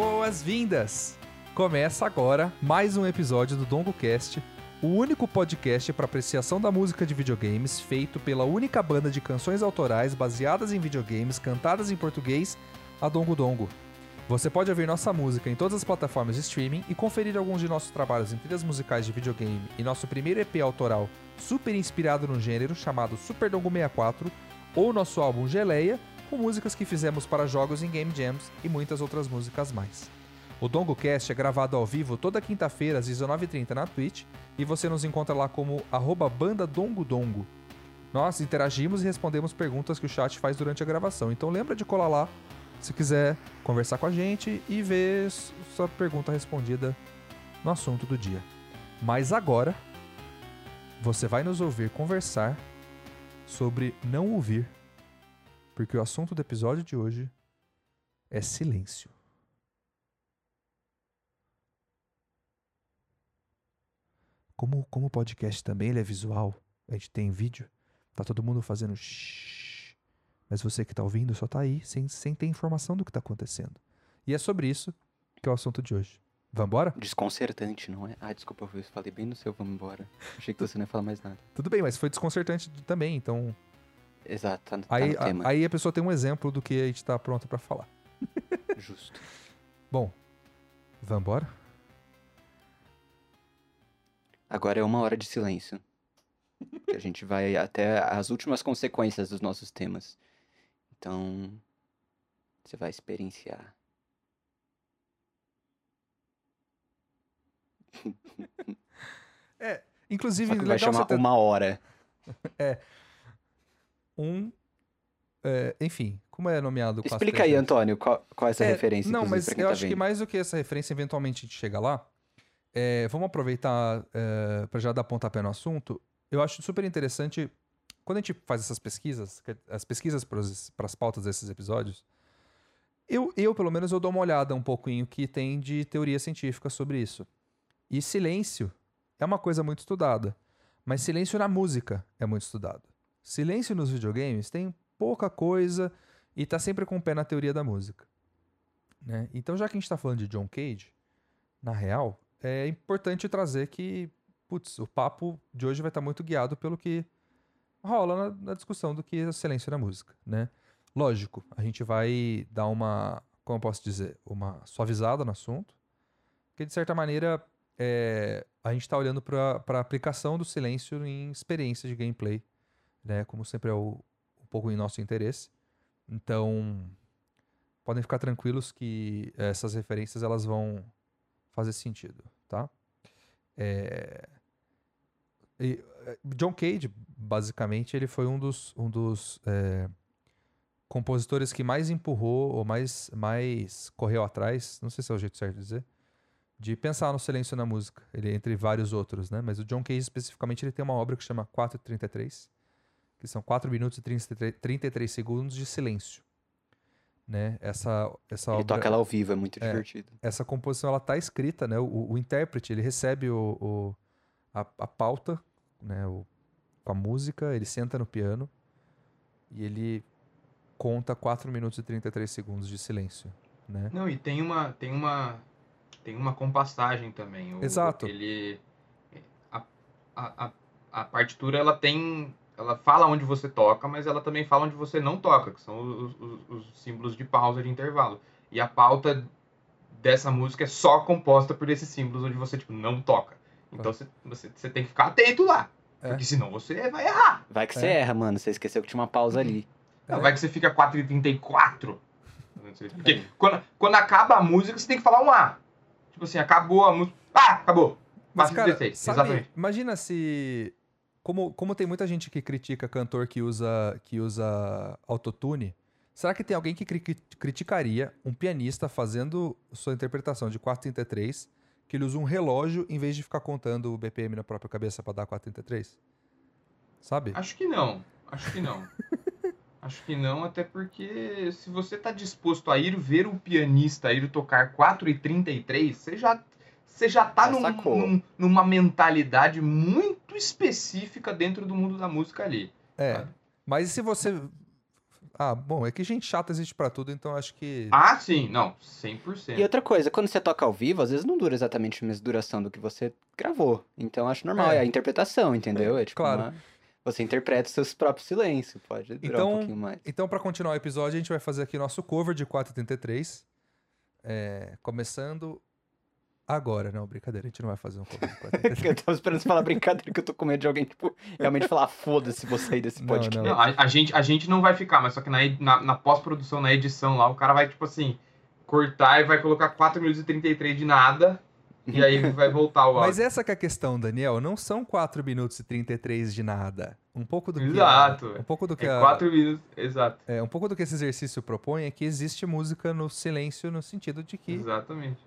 Boas-vindas! Começa agora mais um episódio do DongoCast, o único podcast para apreciação da música de videogames feito pela única banda de canções autorais baseadas em videogames cantadas em português, a Dongo Dongo. Você pode ouvir nossa música em todas as plataformas de streaming e conferir alguns de nossos trabalhos em trilhas musicais de videogame e nosso primeiro EP autoral super inspirado no gênero chamado Super Dongo 64 ou nosso álbum Geleia, com músicas que fizemos para jogos em Game Jams e muitas outras músicas mais. O DongoCast é gravado ao vivo toda quinta-feira às 19h30 na Twitch e você nos encontra lá como arroba banda Dongo Dongo. Nós interagimos e respondemos perguntas que o chat faz durante a gravação, então lembra de colar lá se quiser conversar com a gente e ver sua pergunta respondida no assunto do dia. Mas agora você vai nos ouvir conversar sobre não ouvir, porque o assunto do episódio de hoje é silêncio. Como, como o podcast também ele é visual, a gente tem vídeo, tá todo mundo fazendo shhh, mas você que tá ouvindo só tá aí sem, sem ter informação do que tá acontecendo. E é sobre isso que é o assunto de hoje. Vambora? Desconcertante, não é? Ah, desculpa, eu falei bem no seu vamos embora. Achei que você não ia falar mais nada. Tudo bem, mas foi desconcertante também, então. Exato, tá, tá aí, tema. A, aí a pessoa tem um exemplo do que a gente tá pronto para falar. Justo. Bom, vambora? Agora é uma hora de silêncio. que a gente vai até as últimas consequências dos nossos temas. Então, você vai experienciar. é, inclusive. Só que vai chamar ter... uma hora. é. Um. É, enfim, como é nomeado? Explica aí, Antônio, qual, qual é essa é, referência? Não, mas eu tá acho vendo. que mais do que essa referência, eventualmente a gente chega lá. É, vamos aproveitar é, para já dar pontapé no assunto. Eu acho super interessante quando a gente faz essas pesquisas, as pesquisas para as pautas desses episódios. Eu, eu, pelo menos, eu dou uma olhada um pouco em o que tem de teoria científica sobre isso. E silêncio é uma coisa muito estudada, mas silêncio na música é muito estudado. Silêncio nos videogames tem pouca coisa e tá sempre com o pé na teoria da música. Né? Então, já que a gente está falando de John Cage, na real, é importante trazer que, putz, o papo de hoje vai estar tá muito guiado pelo que rola na, na, discussão do que é silêncio na música, né? Lógico, a gente vai dar uma, como eu posso dizer, uma suavizada no assunto, porque de certa maneira é, a gente está olhando para a aplicação do silêncio em experiências de gameplay, né? Como sempre é o, um pouco em nosso interesse. Então, podem ficar tranquilos que essas referências elas vão fazer sentido, tá? É... E, John Cage, basicamente, ele foi um dos, um dos é, compositores que mais empurrou ou mais, mais correu atrás, não sei se é o jeito certo de dizer, de pensar no silêncio na música. Ele entre vários outros, né? Mas o John Cage especificamente ele tem uma obra que chama 433, que são 4 minutos e 33, 33 segundos de silêncio. Né? Essa, essa ele obra, toca ela ao vivo, é muito é, divertido. Essa composição ela tá escrita, né? O, o intérprete ele recebe o, o a, a, pauta, né? O, com a música, ele senta no piano e ele conta 4 minutos e 33 segundos de silêncio, né? Não, e tem uma tem uma tem uma compassagem também. O, Exato. Ele a, a, a partitura ela tem ela fala onde você toca, mas ela também fala onde você não toca, que são os, os, os, símbolos de pausa de intervalo. E a pauta dessa música é só composta por esses símbolos onde você tipo não toca. Então você, você, você tem que ficar atento lá. É. Porque senão você vai errar. Vai que é. você erra, mano. Você esqueceu que tinha uma pausa ali. Não, é. Vai que você fica 4h34. Porque quando, quando acaba a música, você tem que falar um A. Tipo assim, acabou a música. Ah, acabou. Mas, cara, sabe, exatamente. Imagina se como, como tem muita gente que critica cantor que usa, que usa autotune, será que tem alguém que cri criticaria um pianista fazendo sua interpretação de 433 que ele usa um relógio em vez de ficar contando o BPM na própria cabeça para dar 433? Sabe? Acho que não. Acho que não. Acho que não, até porque se você está disposto a ir ver o pianista ir tocar 4 e 33, você já você já tá num, num, numa mentalidade muito específica dentro do mundo da música ali. É. Sabe? Mas se você Ah, bom, é que gente chata existe pra tudo, então acho que. Ah, sim, não, 100%. E outra coisa, quando você toca ao vivo, às vezes não dura exatamente a mesma duração do que você gravou. Então acho normal, É. é, a interpretação, entendeu? É tipo Claro. uma- Você interpreta os seus próprios silêncios, pode durar Então- um pouquinho mais. Então, pra continuar o episódio, a gente vai fazer aqui nosso cover de 483. É, começando agora. Não, brincadeira, a gente não vai fazer um cover de 483. eu tava esperando você falar brincadeira que eu tô com medo de alguém, tipo, realmente falar, foda-se, vou sair desse podcast. não. Não, a, a gente, a gente não vai ficar, mas só que na, na, na pós-produção, na edição lá, o cara vai, tipo assim, cortar e vai colocar 4 minutos e 33 de nada, e aí vai voltar o Mas áudio. essa que é a questão, Daniel. Não são 4 minutos e 33 de nada. Um pouco do que. Exato. Um pouco do que, É a- 4 minutos, exato. é, um pouco do que esse exercício propõe é que existe música no silêncio, no sentido de que Exatamente.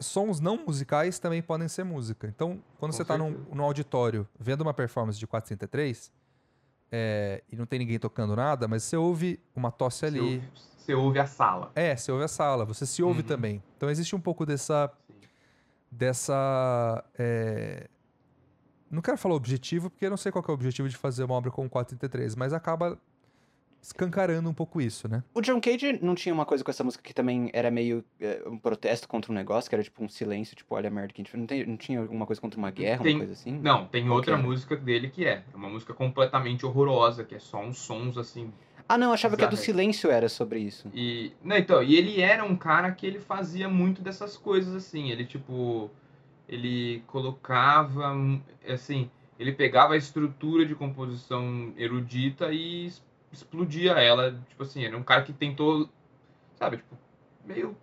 sons não musicais também podem ser música. Então, quando Com você tá num, auditório vendo uma performance de 433 é, e não tem ninguém tocando nada, mas você ouve uma tosse Você ali. ouve, você ouve a sala. É, você ouve a sala, você se ouve Uhum. também. Então existe um pouco dessa. Dessa. é, Não quero falar objetivo, porque eu não sei qual que é o objetivo de fazer uma obra com 433, mas acaba escancarando um pouco isso, né? O John Cage não tinha uma coisa com essa música que também era meio é, um protesto contra um negócio, que era tipo um silêncio, tipo, olha a merda que a gente. Não, tem- não tinha alguma coisa contra uma guerra, Tem- uma coisa assim? Não, tem outra música dele que é. É uma música completamente horrorosa, que é só uns sons assim. Ah, não, eu achava que a do Exato. silêncio era sobre isso. E. Não, então, e ele era um cara que ele fazia muito dessas coisas assim. Ele, tipo. Ele colocava. Assim. Ele pegava a estrutura de composição erudita e explodia ela. Tipo assim, era um cara que tentou. Sabe, tipo. Meio.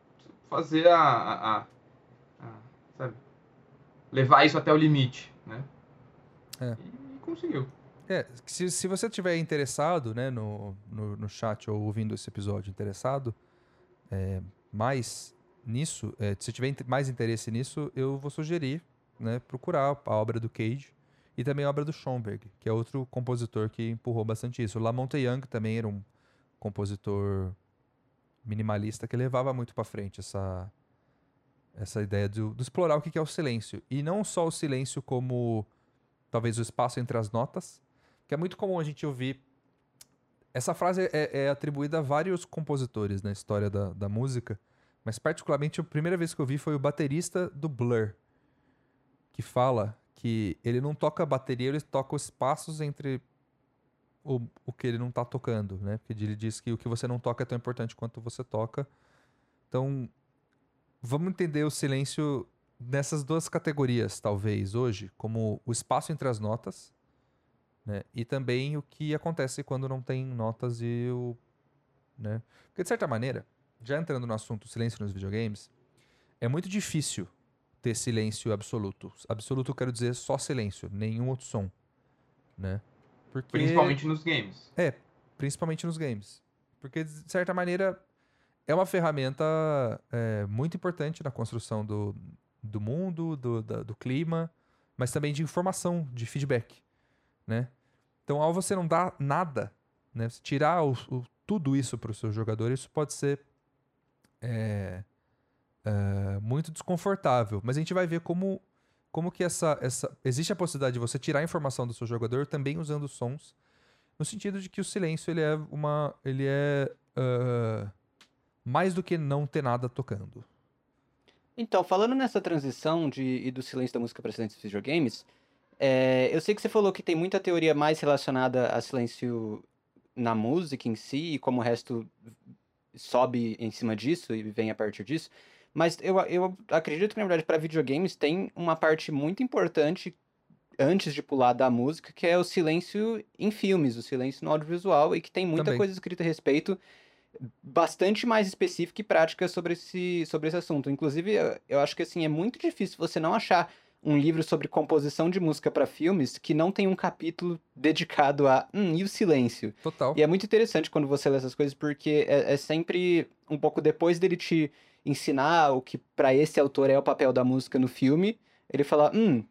Fazer a. a- a- a- sabe? Levar isso até o limite, né? É. E conseguiu. É, se, se você tiver interessado, né, no, no, no chat ou ouvindo esse episódio interessado, é, mais nisso, é, se tiver mais interesse nisso, eu vou sugerir, né, procurar a obra do Cage e também a obra do Schoenberg, que é outro compositor que empurrou bastante isso. O Lamonte Young também era um compositor minimalista que levava muito pra frente essa essa ideia do explorar o que é o silêncio e não só o silêncio como talvez o espaço entre as notas, que é muito comum a gente ouvir. Essa frase é, é atribuída a vários compositores na história da, da música, mas particularmente a primeira vez que eu vi foi o baterista do Blur, que fala que ele não toca bateria, ele toca os espaços entre o, o que ele não tá tocando, né? Porque ele diz que o que você não toca é tão importante quanto você toca. Então, vamos entender o silêncio nessas duas categorias, talvez, hoje, como o espaço entre as notas, né? E também o que acontece quando não tem notas e o. Né? Porque, de certa maneira, já entrando no assunto silêncio nos videogames, é muito difícil ter silêncio absoluto. Absoluto quero dizer só silêncio, nenhum outro som. Né? Porque... Principalmente nos games. principalmente nos games. Porque, de certa maneira, é uma ferramenta é, muito importante na construção do, do mundo, do, da- do clima, mas também de informação, de feedback, né? Então, ao você não dar nada, né? Você tirar o- o- tudo isso para o seu jogador, isso pode ser é, é, muito desconfortável. Mas a gente vai ver como, como que essa, essa... Existe a possibilidade de você tirar a informação do seu jogador também usando sons, no sentido de que o silêncio ele é uma... Ele é... ah, mais do que não ter nada tocando. Então, falando nessa transição de, e do silêncio da música para dos videogames, é, eu sei que você falou que tem muita teoria mais relacionada a silêncio na música em si, e como o resto sobe em cima disso e vem a partir disso. Mas eu, eu acredito que, na verdade, para videogames tem uma parte muito importante antes de pular da música, que é o silêncio em filmes, o silêncio no audiovisual, e que tem muita Também. coisa escrita a respeito bastante mais específica e prática sobre esse, sobre esse assunto. Inclusive, eu, eu acho que assim é muito difícil você não achar um livro sobre composição de música para filmes que não tem um capítulo dedicado a hum, e o silêncio. Total. E é muito interessante quando você lê essas coisas porque é, é sempre um pouco depois dele te ensinar o que para esse autor é o papel da música no filme, ele fala, hum,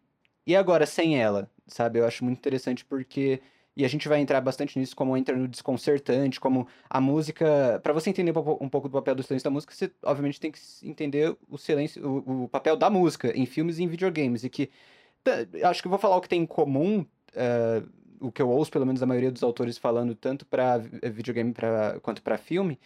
e agora sem ela, sabe? Eu acho muito interessante porque e a gente vai entrar bastante nisso, como entra no desconcertante, como a música. Para você entender um pouco- do papel do silêncio da música, você obviamente tem que entender o silêncio, o, o papel da música em filmes e em videogames. E que. Acho que eu vou falar o que tem em comum eh, o que eu ouço, pelo menos a maioria dos autores falando, tanto para videogame pra, quanto para filme,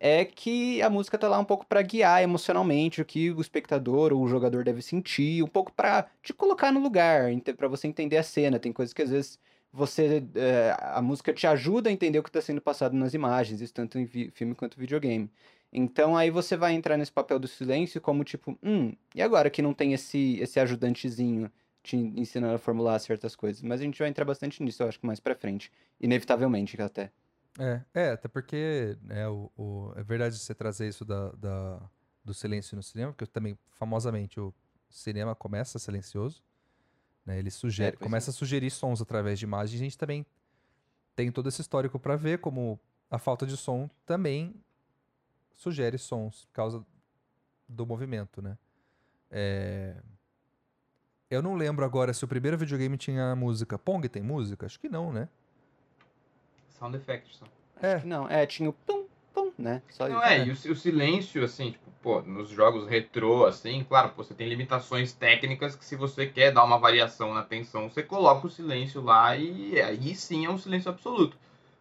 é que a música tá lá um pouco para guiar emocionalmente o que o espectador ou o jogador deve sentir, um pouco para te colocar no lugar, para você entender a cena. Tem coisas que às vezes você é, a música te ajuda a entender o que está sendo passado nas imagens, isso tanto em filme quanto videogame. Então aí você vai entrar nesse papel do silêncio como tipo, hum, e agora que não tem esse esse ajudantezinho te ensinando a formular certas coisas. Mas a gente vai entrar bastante nisso, eu acho que mais pra frente. Inevitavelmente até. É, é até porque é, o, o, é verdade você trazer isso da, da, do silêncio no cinema, porque também, famosamente, o cinema começa silencioso. Né? Ele sugere, é, começa é. a sugerir sons através de imagens. A gente também tem todo esse histórico para ver como a falta de som também sugere sons por causa do movimento, né? É... Eu não lembro agora se o primeiro videogame tinha música. Pong tem música? Acho que não, né? Sound effects só. É. não, é, tinha o pum, pum, né? Só não, isso. é, e o, o, silêncio, assim, tipo, pô, nos jogos retrô, assim, claro, pô, você tem limitações técnicas que se você quer dar uma variação na tensão, você coloca o silêncio lá e aí sim é um silêncio absoluto.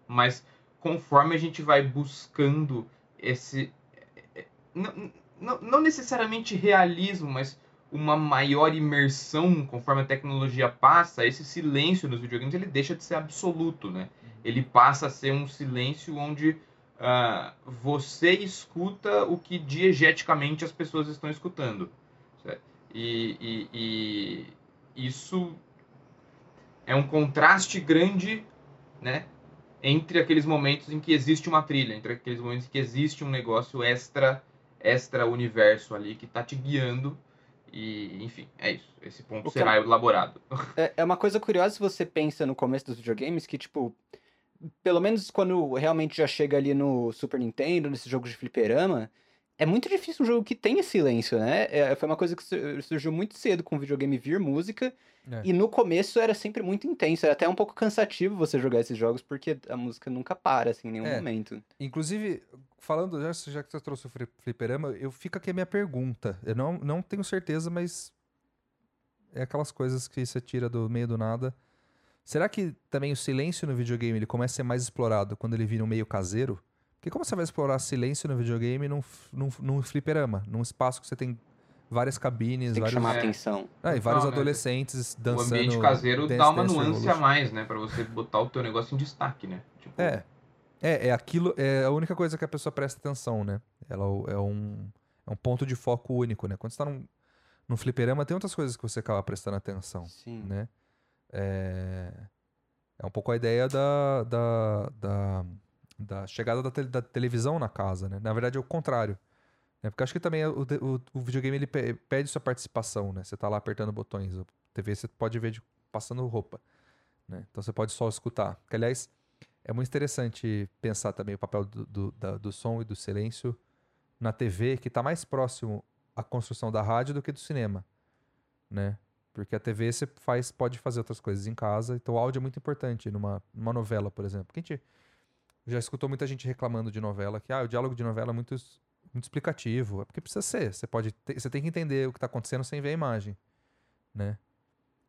Mas conforme a gente vai buscando esse. É, é, não, não, não necessariamente realismo, mas uma maior imersão conforme a tecnologia passa, esse silêncio nos videogames ele deixa de ser absoluto, né? Ele passa a ser um silêncio onde uh, você escuta o que diegeticamente as pessoas estão escutando. E, e, e, isso é um contraste grande, né? Entre aqueles momentos em que existe uma trilha, entre aqueles momentos em que existe um negócio extra, extra universo ali que está te guiando e, enfim, é isso. Esse ponto o será que... elaborado. É, é uma coisa curiosa se você pensa no começo dos videogames que, tipo, pelo menos quando realmente já chega ali no Super Nintendo, nesses jogos de fliperama, é muito difícil um jogo que tenha silêncio, né? É, foi uma coisa que surgiu muito cedo com o videogame vir música. É. E no começo era sempre muito intenso. Era até um pouco cansativo você jogar esses jogos, porque a música nunca para, assim, em nenhum é. momento. Inclusive, falando, já, já que você trouxe o fliperama, eu fico aqui a minha pergunta. Eu não, não tenho certeza, mas é aquelas coisas que você tira do meio do nada. Será que também o silêncio no videogame ele começa a ser mais explorado quando ele vira um meio caseiro? Porque como você vai explorar silêncio no videogame num, num, num fliperama, num espaço que você tem várias cabines, tem vários... chamar é. atenção. Ah, e vários Não, né? adolescentes né? dançando. O ambiente caseiro dá uma nuance a mais, né, para você botar o teu negócio em destaque, né? Tipo... É. É, é aquilo, é a única coisa que a pessoa presta atenção, né? Ela é um, é um ponto de foco único, né? Quando você tá num, num fliperama, tem outras coisas que você acaba prestando atenção, Sim. né? É, é um pouco a ideia da, da, da, da chegada da, te, da, televisão na casa, né? Na verdade é o contrário. Né? Porque acho que também o, o, o, videogame ele pede sua participação, né? Você tá lá apertando botões. A TV você pode ver de, passando roupa, né? Então você pode só escutar. Que, aliás, é muito interessante pensar também o papel do, do, da, do som e do silêncio na TV, que está mais próximo à construção da rádio do que do cinema, né? Porque a TV você faz, pode fazer outras coisas em casa, então o áudio é muito importante numa, numa novela, por exemplo. Porque a gente já escutou muita gente reclamando de novela, que ah, o diálogo de novela é muito, muito explicativo. É porque precisa ser. Você, pode ter, você tem que entender o que está acontecendo sem ver a imagem, né?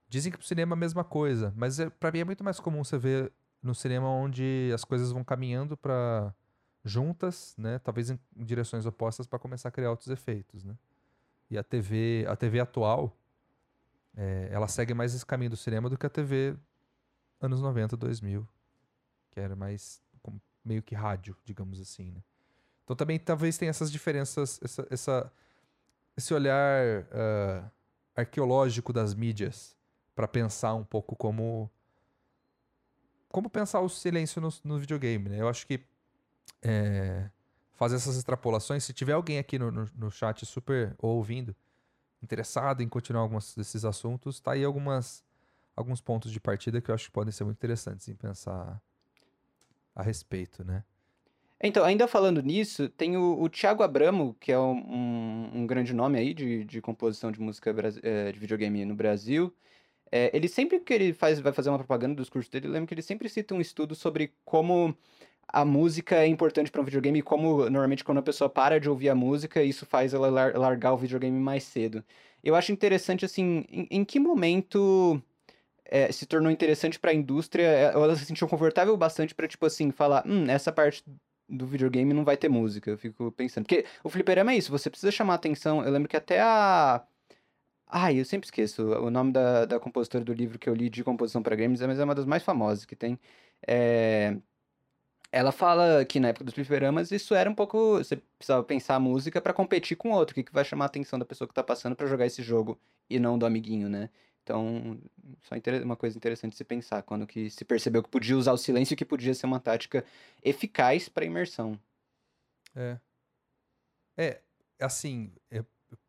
Dizem que pro cinema é a mesma coisa, mas é, para mim é muito mais comum você ver no cinema onde as coisas vão caminhando para juntas, né? Talvez em direções opostas para começar a criar outros efeitos, né? E a TV, a TV atual, é, ela segue mais esse caminho do cinema do que a TV anos 90, 2000, que era mais meio que rádio, digamos assim, né? Então também talvez tenha essas diferenças, essa, essa esse olhar uh, arqueológico das mídias para pensar um pouco como como pensar o silêncio no, no videogame, né? Eu acho que é, fazer essas extrapolações, se tiver alguém aqui no, no, no chat super ouvindo interessado em continuar alguns desses assuntos, tá aí algumas, alguns pontos de partida que eu acho que podem ser muito interessantes em pensar a respeito, né? Então, ainda falando nisso, tem o, o Thiago Abramo, que é um, um, grande nome aí de, de composição de música é, de videogame no Brasil. É, ele sempre que ele faz, vai fazer uma propaganda dos cursos dele, eu lembro que ele sempre cita um estudo sobre como a música é importante para um videogame como normalmente quando a pessoa para de ouvir a música, isso faz ela lar largar o videogame mais cedo. Eu acho interessante assim, em, em que momento é, se tornou interessante pra indústria, é, ela se sentiu confortável bastante pra, tipo assim, falar, hum, essa parte do videogame não vai ter música. Eu fico pensando. Porque o fliperama é isso, você precisa chamar atenção. Eu lembro que até a. Ai, eu sempre esqueço o nome da, da compositora do livro que eu li de composição para games, mas é uma das mais famosas que tem. É... Ela fala que na época dos fliperamas isso era um pouco. Você precisava pensar a música para competir com outro. O que, que vai chamar a atenção da pessoa que tá passando para jogar esse jogo e não do amiguinho, né? Então, só uma coisa interessante de se pensar, quando que se percebeu que podia usar o silêncio e que podia ser uma tática eficaz para imersão. É. É, assim, é,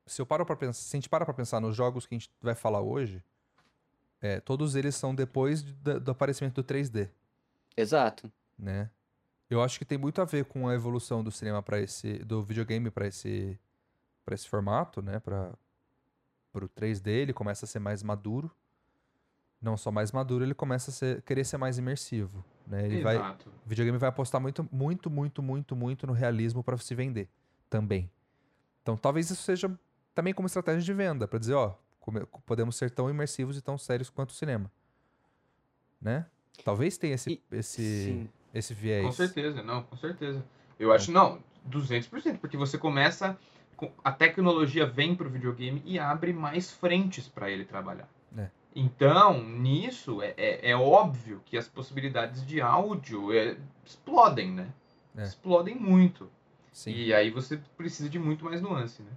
se eu paro para pensar, se a gente para para pensar nos jogos que a gente vai falar hoje, é, todos eles são depois do, do aparecimento do 3D. Exato. Né? Eu acho que tem muito a ver com a evolução do cinema para esse do videogame para esse para esse formato, né, para pro 3D, ele começa a ser mais maduro. Não só mais maduro, ele começa a ser, querer ser mais imersivo, né? Ele Exato. vai o videogame vai apostar muito muito muito muito muito no realismo para se vender também. Então, talvez isso seja também como estratégia de venda, para dizer, ó, podemos ser tão imersivos e tão sérios quanto o cinema. Né? Talvez tenha esse, E- esse, Sim. Esse viés. Com certeza, não, com certeza. Eu acho, não, 200%, porque você começa, com- a tecnologia vem pro videogame e abre mais frentes para ele trabalhar. É. Então, nisso, é, é, é óbvio que as possibilidades de áudio é, explodem, né? É. Explodem muito. Sim. E aí você precisa de muito mais nuance, né?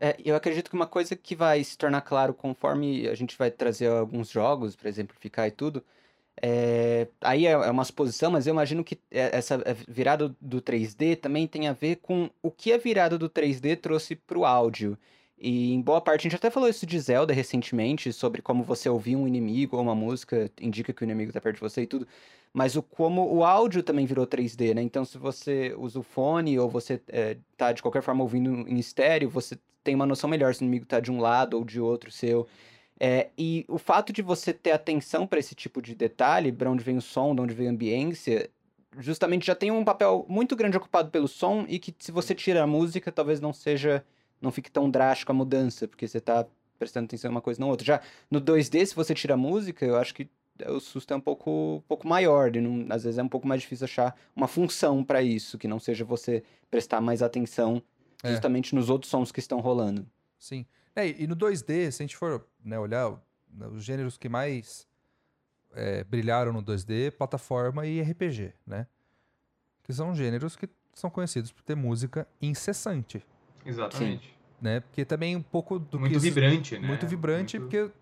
É, eu acredito que uma coisa que vai se tornar claro conforme a gente vai trazer alguns jogos para exemplificar e tudo, é, aí é é uma suposição, mas eu imagino que é- essa virada do 3D também tem a ver com o que a virada do 3D trouxe para o áudio. E em boa parte, a gente até falou isso de Zelda recentemente, sobre como você ouvir um inimigo ou uma música indica que o inimigo está perto de você e tudo. Mas o como o áudio também virou 3D, né? Então, se você usa o fone ou você é, tá de qualquer forma ouvindo em estéreo, você tem uma noção melhor se o inimigo tá de um lado ou de outro seu. É, e o fato de você ter atenção para esse tipo de detalhe, para onde vem o som, de onde vem a ambiência, justamente já tem um papel muito grande ocupado pelo som e que se você tira a música, talvez não seja, não fique tão drástico a mudança, porque você tá prestando atenção em uma coisa não outra. Já no 2D, se você tira a música, eu acho que o susto é um pouco, um pouco maior, e não- às vezes é um pouco mais difícil achar uma função para isso, que não seja você prestar mais atenção É. justamente nos outros sons que estão rolando. Sim. É, e no 2D, se a gente for né, olhar né, os gêneros que mais é, brilharam no 2D, plataforma e RPG, né? Que são gêneros que são conhecidos por ter música incessante, Exatamente. né? Porque também um pouco do Muito que vibrante, né? muito vibrante, Muito- porque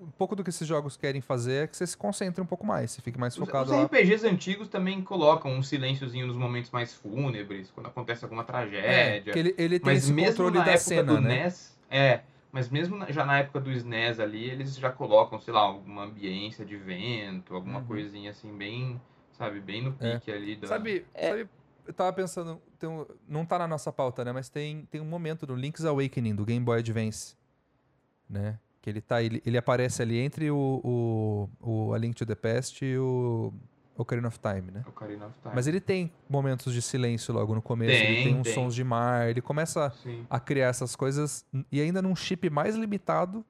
um pouco do que esses jogos querem fazer é que você se concentre um pouco mais, você fique mais Os, focado os lá. RPGs antigos também colocam um silênciozinho nos momentos mais fúnebres, quando acontece alguma É, tragédia. porque ele, ele tem mas esse mesmo controle na da época cena, do né? NES, é, mas mesmo na- já na época do SNES ali, eles já colocam, sei lá, alguma ambiência de vento, alguma Uhum. coisinha assim, bem, sabe, bem no É. pique ali da... Sabe, É. sabe, eu tava pensando, tem um- não tá na nossa pauta, né? Mas tem, tem um momento no Link's Awakening, do Game Boy Advance, né? Que ele tá, ele, ele aparece ali entre o, o, o A Link to the Past e o Ocarina of Time, né? Ocarina of Time. Mas ele tem momentos de silêncio logo no começo, ele Tem, tem uns tem. sons de mar, ele começa Sim, a criar essas coisas e ainda num chip mais limitado.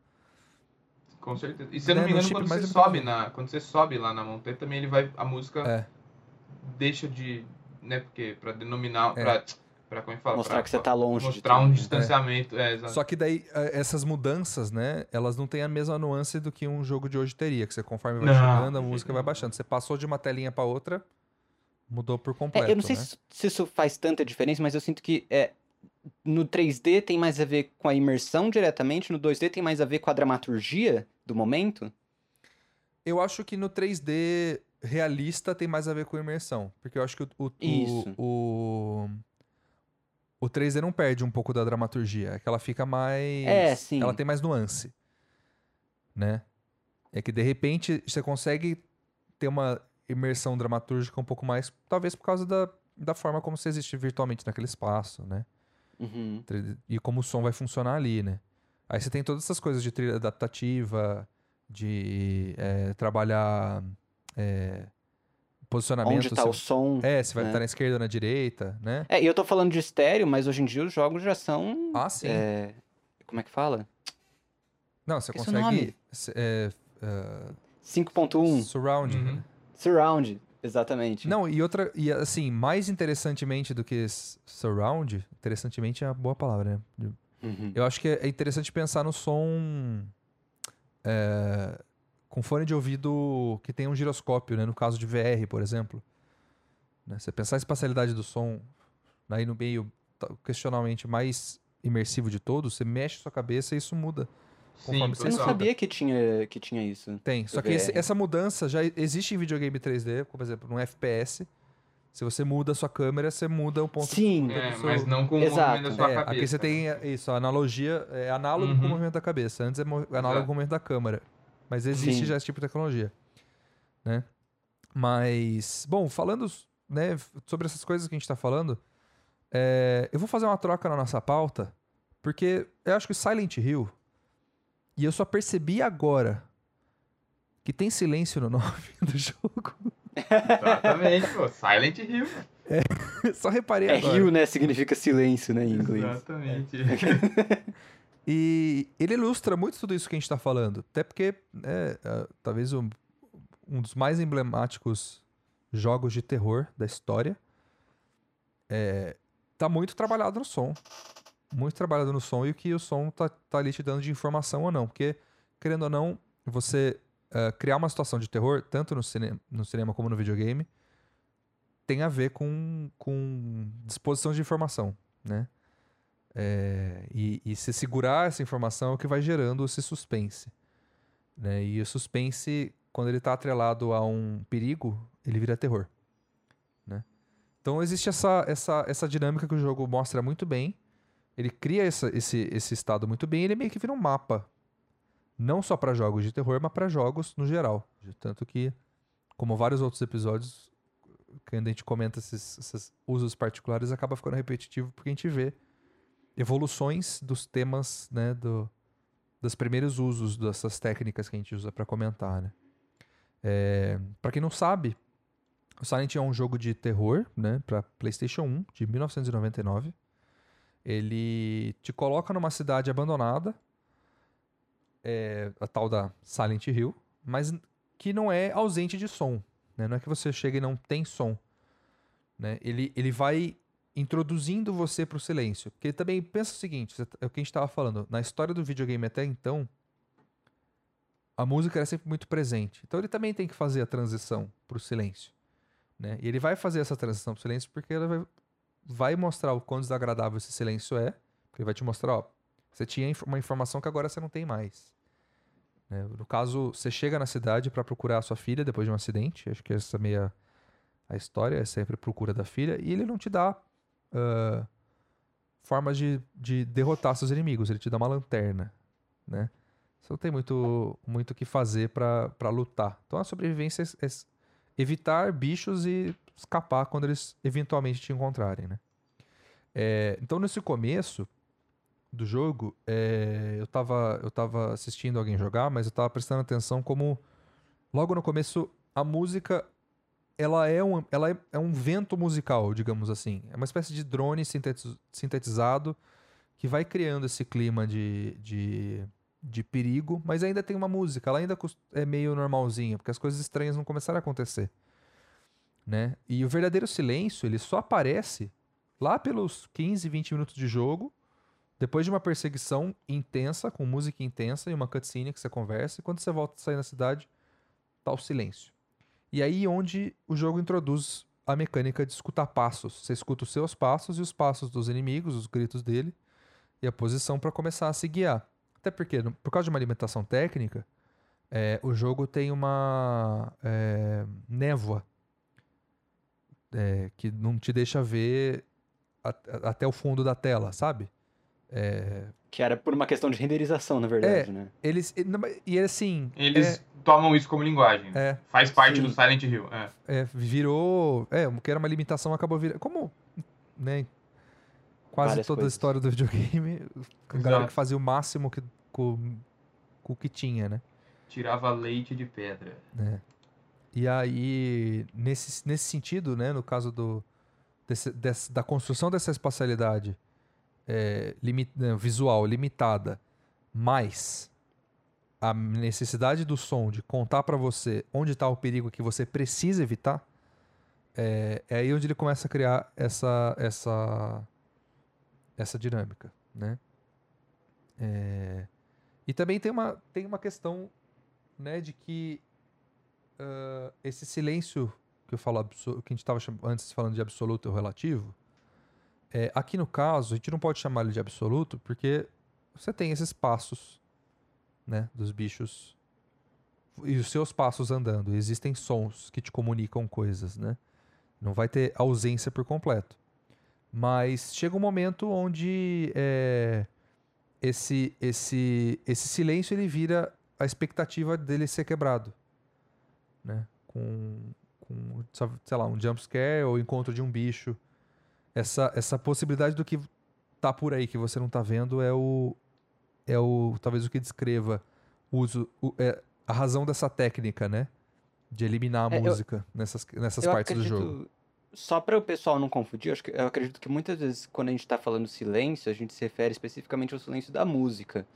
com certeza. E se eu não Né, me no engano, chip quando mais você limitado. sobe na, quando você sobe lá na montanha, também ele vai, a música É. deixa de, né, porque pra denominar, É. pra, pra é fala? Mostrar Pra- que você tá longe Mostrar tudo, um né? distanciamento, é, exato. Só que daí eh, essas mudanças, né, elas não têm a mesma nuance do que um jogo de hoje teria, que você conforme vai Não, chegando, a música vai baixando. Você passou de uma telinha pra outra, mudou por É, completo, eu não sei né? se, se isso faz tanta diferença, mas eu sinto que é, no 3D tem mais a ver com a imersão diretamente, no 2D tem mais a ver com a dramaturgia do momento. Eu acho que no 3D realista tem mais a ver com imersão, porque eu acho que o o, Isso. o, o, o 3D não perde um pouco da dramaturgia, é que ela fica mais É, sim. ela tem mais nuance, né? É que de repente você consegue ter uma imersão dramatúrgica um pouco mais, talvez por causa da, da forma como você existe virtualmente naquele espaço, né? Uhum. E como o som vai funcionar ali, né? Aí você tem todas essas coisas de trilha adaptativa, de é, trabalhar é, posicionamento. Onde tá o som. É, se vai né? estar na esquerda ou na direita, né? É, e eu tô falando de estéreo, mas hoje em dia os jogos já são. Ah, sim. é, como é que fala? Não, você o consegue é, eh, 5.1, surround. Uhum. né? Surround, exatamente. Não, e outra, e assim, mais interessantemente do que surround, interessantemente é uma boa palavra, né? Uhum. Eu acho que é interessante pensar no som é, com fone de ouvido que tem um giroscópio, né? No caso de VR, por exemplo. Né? Você pensar a espacialidade do som aí no meio tá, questionalmente mais imersivo de todos, você mexe sua cabeça e isso muda. Sim, Eu não sabia que tinha, que tinha isso. Tem. Só que esse- essa mudança já existe em videogame 3D, como por exemplo, no FPS. Se você muda a sua câmera, você muda o ponto Sim, É, do mas não com o Exato. movimento da sua É, cabeça. aqui você tem né? é, isso, a analogia é análogo com o Uhum. movimento da cabeça. Antes é análogo Exato. com o movimento da câmera. Mas existe Sim. já esse tipo de tecnologia, né? Mas, bom, falando né, sobre essas coisas que a gente tá falando, é, eu vou fazer uma troca na nossa pauta, porque eu acho que Silent Hill, e eu só percebi agora que tem silêncio no nome do jogo. Exatamente, pô. Silent Hill. só reparei É agora. Rio, né? Significa silêncio, né, em inglês. Exatamente. E ele ilustra muito tudo isso que a gente está falando. Até porque, né, talvez um, um dos mais emblemáticos jogos de terror da história é, tá muito trabalhado no som. Muito trabalhado no som e o que o som tá, tá ali te dando de informação ou não. Porque, querendo ou não, você ah, criar uma situação de terror, tanto no cinema, no cinema como no videogame, tem a ver com, com disposição de informação, né? É, e, e se segurar essa informação é o que vai gerando esse suspense. Né? E o suspense, quando ele está atrelado a um perigo, ele vira terror. Né? Então existe essa, essa, essa dinâmica que o jogo mostra muito bem. Ele cria essa- esse, esse estado muito bem. Ele meio que vira um mapa. Não só para jogos de terror, mas para jogos no geral. Tanto que, como vários outros episódios, quando a gente comenta esses, esses usos particulares, acaba ficando repetitivo porque a gente vê evoluções dos temas, né, do, dos primeiros usos dessas técnicas que a gente usa para comentar, né. É, para quem não sabe, o Silent é um jogo de terror, né, para PlayStation 1 de 1999. Ele te coloca numa cidade abandonada, é, a tal da Silent Hill, mas que não é ausente de som, né? Não é que você chega e não tem som, né? Ele, ele vai introduzindo você pro silêncio. Porque também pensa o seguinte, você- é o que a gente tava falando, na história do videogame até então, a música era sempre muito presente. Então ele também tem que fazer a transição pro silêncio, né? E ele vai fazer essa transição pro silêncio porque ela vai, vai mostrar o quão desagradável esse silêncio é, porque ele vai te mostrar, ó, você tinha uma informação que agora você não tem mais. né? No caso, você chega na cidade para procurar a sua filha depois de um acidente, acho que essa é meio a, a história, é sempre procura da filha, e ele não te dá ah, formas de, de derrotar seus inimigos. Ele te dá uma lanterna, né? Você não tem muito muito o que fazer pra lutar. Então a sobrevivência é, é evitar bichos e escapar quando eles eventualmente te encontrarem, né? É, então nesse começo do jogo, é, eu, tava, eu tava assistindo alguém jogar, mas eu tava prestando atenção como logo no começo a música ela é um, ela é, é um vento musical, digamos assim. É uma espécie de drone sintetiz- sintetizado que vai criando esse clima de, de, de perigo, mas ainda tem uma música. Ela ainda é meio normalzinha, porque as coisas estranhas não começaram a acontecer. Né? E o verdadeiro silêncio, ele só aparece lá pelos 15, 20 minutos de jogo, depois de uma perseguição intensa, com música intensa e uma cutscene que você conversa, e quando você volta a sair na cidade, tá o silêncio. E aí onde o jogo introduz a mecânica de escutar passos. Você escuta os seus passos e os passos dos inimigos, os gritos dele, e a posição para começar a se guiar. Até porque, por causa de uma alimentação técnica, é, o jogo tem uma é, névoa é, que não te deixa ver a- a- até o fundo da tela, sabe? É, Que era por uma questão de renderização, na verdade, né? eles e, e assim Eles tomam isso como linguagem. é, é, Faz parte Sim. do Silent Hill. É. é, virou é o que era uma limitação acabou virando como né quase Várias toda a coisas. história do videogame a galera que fazia o máximo que, com, com o que tinha né Tirava leite de pedra. né? E aí, nesse, nesse sentido, né, no caso do, desse- desse- da construção dessa espacialidade é, limi- né, visual limitada, mais a necessidade do som de contar pra você onde tá o perigo que você precisa evitar, é, é aí onde ele começa a criar essa essa essa dinâmica, né? É, e também tem uma tem uma questão, né, de que ah, esse silêncio que eu falo que a gente estava antes falando de absoluto ou relativo, é, aqui no caso a gente não pode chamar ele de absoluto porque você tem esses passos, né, dos bichos e os seus passos andando. Existem sons que te comunicam coisas, né? Não vai ter ausência por completo. Mas chega um momento onde é, esse, esse, esse silêncio ele vira a expectativa dele ser quebrado, né? Com, com sei lá, um jumpscare ou encontro de um bicho. Essa, essa possibilidade do que tá por aí que você não tá vendo é o é o talvez o que descreva o uso o- é, a razão dessa técnica, né? De eliminar a É, eu- música nessas, nessas eu partes do acredito, jogo. Só para o pessoal não confundir, eu, acho que- eu acredito que muitas vezes quando a gente tá falando silêncio, a gente se refere especificamente ao silêncio da música,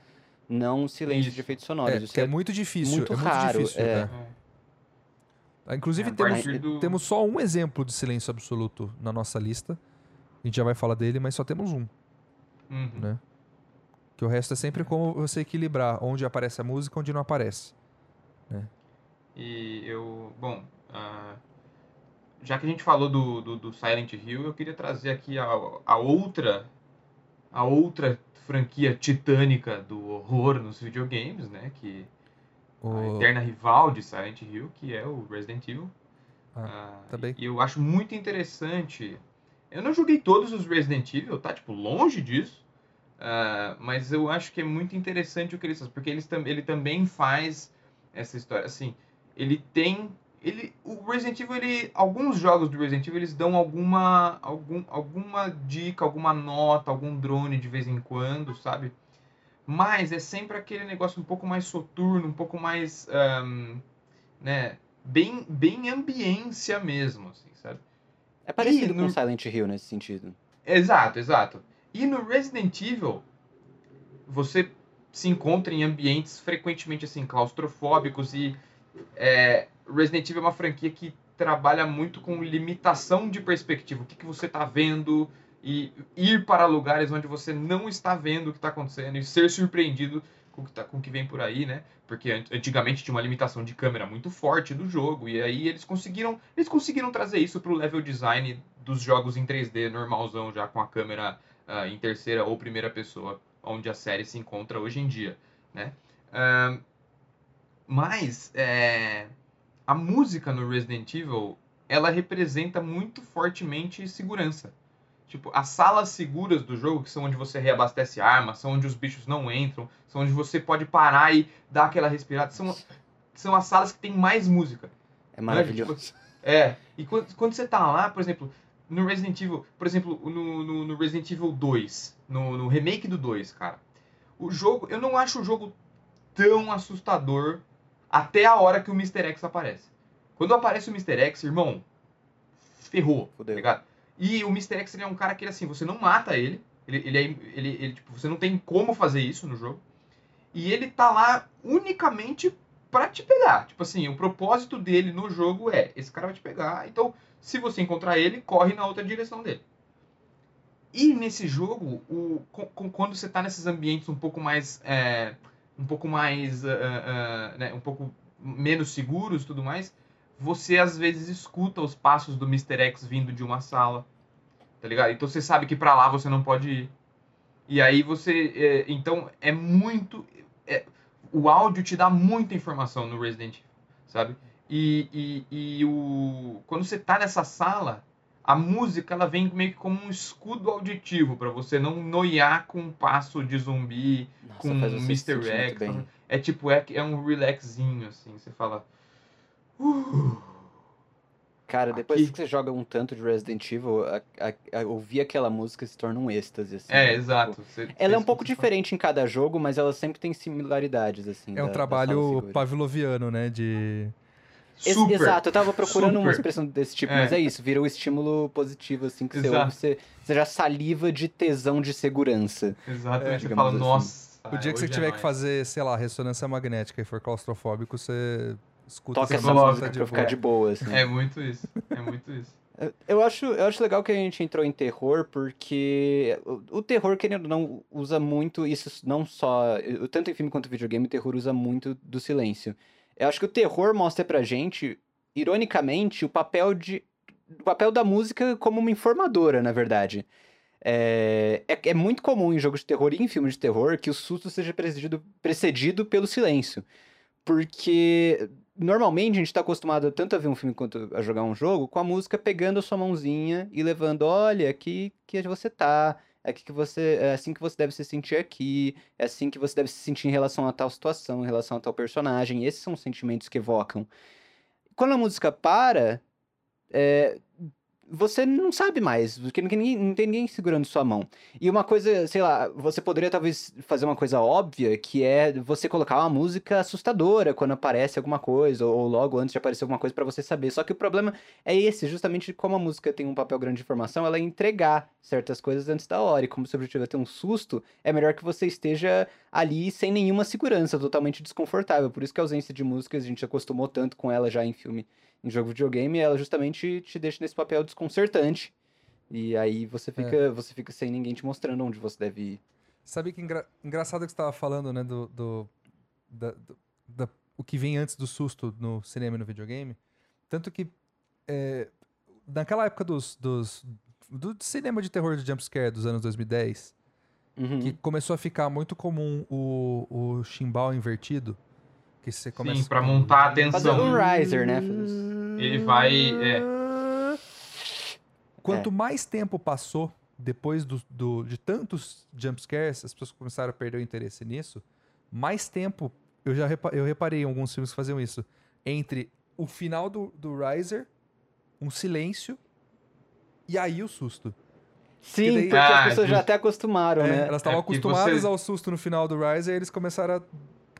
não o silêncio Isso. de efeitos sonoros. É, Isso que é muito difícil. muito é muito raro, difícil. é. é. Ah, Inclusive, É, temos, partir do- temos só um exemplo de silêncio absoluto na nossa lista. A gente já vai falar dele, mas só temos um, Uhum. né? Que o resto é sempre como você equilibrar onde aparece a música e onde não aparece. E eu, bom, ah, já que a gente falou do, do, do Silent Hill, eu queria trazer aqui a, a outra a outra franquia titânica do horror nos videogames, né? Que a O- eterna rival de Silent Hill, que é o Resident Evil. Ah, Ah, também. E eu acho muito interessante. Eu não joguei todos os Resident Evil, tá? Tipo, longe disso. Ah, mas eu acho que é muito interessante o que eles fazem, porque eles, tam- ele também faz essa história. Assim, ele tem. Ele, o Resident Evil, ele, alguns jogos do Resident Evil, eles dão alguma, algum, alguma dica, alguma nota, algum drone de vez em quando, sabe? Mas é sempre aquele negócio um pouco mais soturno, um pouco mais, ahn, né, bem, bem ambiência mesmo, assim, sabe? É parecido E com no- Silent Hill nesse sentido. Exato, exato. E no Resident Evil, você se encontra em ambientes frequentemente assim claustrofóbicos e é, Resident Evil é uma franquia que trabalha muito com limitação de perspectiva. O que, que você está vendo e ir para lugares onde você não está vendo o que está acontecendo e ser surpreendido com que, tá, com que vem por aí, né? Porque an- antigamente tinha uma limitação de câmera muito forte do jogo e aí eles conseguiram eles conseguiram trazer isso para o level design dos jogos em 3D normalzão já com a câmera ah, em terceira ou primeira pessoa, onde a série se encontra hoje em dia, né? Ahn, mas é, a música no Resident Evil ela representa muito fortemente segurança. Tipo, as salas seguras do jogo, que são onde você reabastece armas, são onde os bichos não entram, são onde você pode parar e dar aquela respirada, são, são as salas que tem mais música. É maravilhoso. É, e quando, quando você tá lá, por exemplo, no Resident Evil, por exemplo, no, no, no Resident Evil 2, no, no remake do 2, cara, o jogo, eu não acho o jogo tão assustador até a hora que o Mr. X aparece. Quando aparece o Mr. X, irmão, ferrou, tá Fudeu. ligado? E o Mr. X é um cara que, assim, você não mata ele, ele, ele, é, ele, ele, tipo, você não tem como fazer isso no jogo, e ele tá lá unicamente pra te pegar. Tipo assim, o propósito dele no jogo é: esse cara vai te pegar, então se você encontrar ele, corre na outra direção dele. E nesse jogo, o, co- co- quando você tá nesses ambientes um pouco mais. é, um pouco mais. ah, ah, né, um pouco menos seguros e tudo mais, você às vezes escuta os passos do Mr. X vindo de uma sala. Tá ligado? Então você sabe que pra lá você não pode ir. E aí você. é, então é muito. é, o áudio te dá muita informação no Resident Evil, sabe? E, e, e o, quando você tá nessa sala, a música ela vem meio que como um escudo auditivo pra você não noiar com um passo de zumbi, Nossa, com se Mr. X. É tipo, é, é um relaxinho, assim. Você fala. "Uh". Cara, depois Aqui. que você joga um tanto de Resident Evil, a, a- a- ouvir aquela música se torna um êxtase, assim. É, né? exato. Tipo, Você- Ela é um você- pouco você diferente em cada jogo, mas ela sempre tem similaridades, assim. É um da- sala trabalho pavloviano, né? De. Super. Exato, eu tava procurando uma super. expressão desse tipo, É. mas é isso, vira um estímulo positivo, assim, que você Exato. ouve, você, você já saliva de tesão de segurança. Exatamente. É, você fala, assim. nossa, O dia que você Hoje é tiver que fazer, sei lá, ressonância magnética e for claustrofóbico, você escuta Toca essa música tá pra ficar de boa, assim. É muito isso. É muito isso. Eu acho, eu acho legal que a gente entrou em terror, porque o, o terror, querendo ou não, usa muito isso, não só. Tanto em filme quanto em videogame, o terror usa muito do silêncio. Eu acho que o terror mostra pra gente, ironicamente, o papel de. O papel da música como uma informadora, na verdade. É, é, é muito comum em jogos de terror e em filmes de terror que o susto seja precedido, precedido pelo silêncio. Porque normalmente a gente tá acostumado tanto a ver um filme quanto a jogar um jogo com a música pegando a sua mãozinha e levando, olha, aqui que você tá, é aqui que você, é assim que você deve se sentir aqui, é assim que você deve se sentir em relação a tal situação, em relação a tal personagem. Esses são os sentimentos que evocam. Quando a música para, é, você não sabe mais, porque ninguém, não tem ninguém segurando sua mão. E uma coisa, sei lá, você poderia talvez fazer uma coisa óbvia, que é você colocar uma música assustadora quando aparece alguma coisa, ou logo antes de aparecer alguma coisa pra você saber. Só que o problema é esse, justamente como a música tem um papel grande de informação, ela é entregar certas coisas antes da hora. E como o seu objetivo é ter um susto, é melhor que você esteja ali sem nenhuma segurança, totalmente desconfortável. Por isso que a ausência de músicas, a gente acostumou tanto com ela já em filme em jogo de videogame, ela justamente te deixa nesse papel desconcertante. E aí você fica, você fica sem ninguém te mostrando onde você deve ir. Sabe que engra- engraçado que você tava falando, né, do, do, da- do- da- o que vem antes do susto no cinema e no videogame. Tanto que é, naquela época dos, dos do cinema de terror de jumpscare dos anos 2010, Uhum. que começou a ficar muito comum o, o chimbal invertido, que você começa Sim, pra montar a Fazer atenção. um riser, né? Fazer Ele vai. É, Quanto É. mais tempo passou depois do, do- de tantos jumpscares, as pessoas começaram a perder o interesse nisso, mais tempo, eu já repa- eu reparei em alguns filmes que faziam isso, entre o final do, do Riser, um silêncio, e aí o susto. Sim, daí- porque Ah, as pessoas já justo. até acostumaram, É, né? elas estavam É, acostumadas você- ao susto no final do Riser, e eles começaram a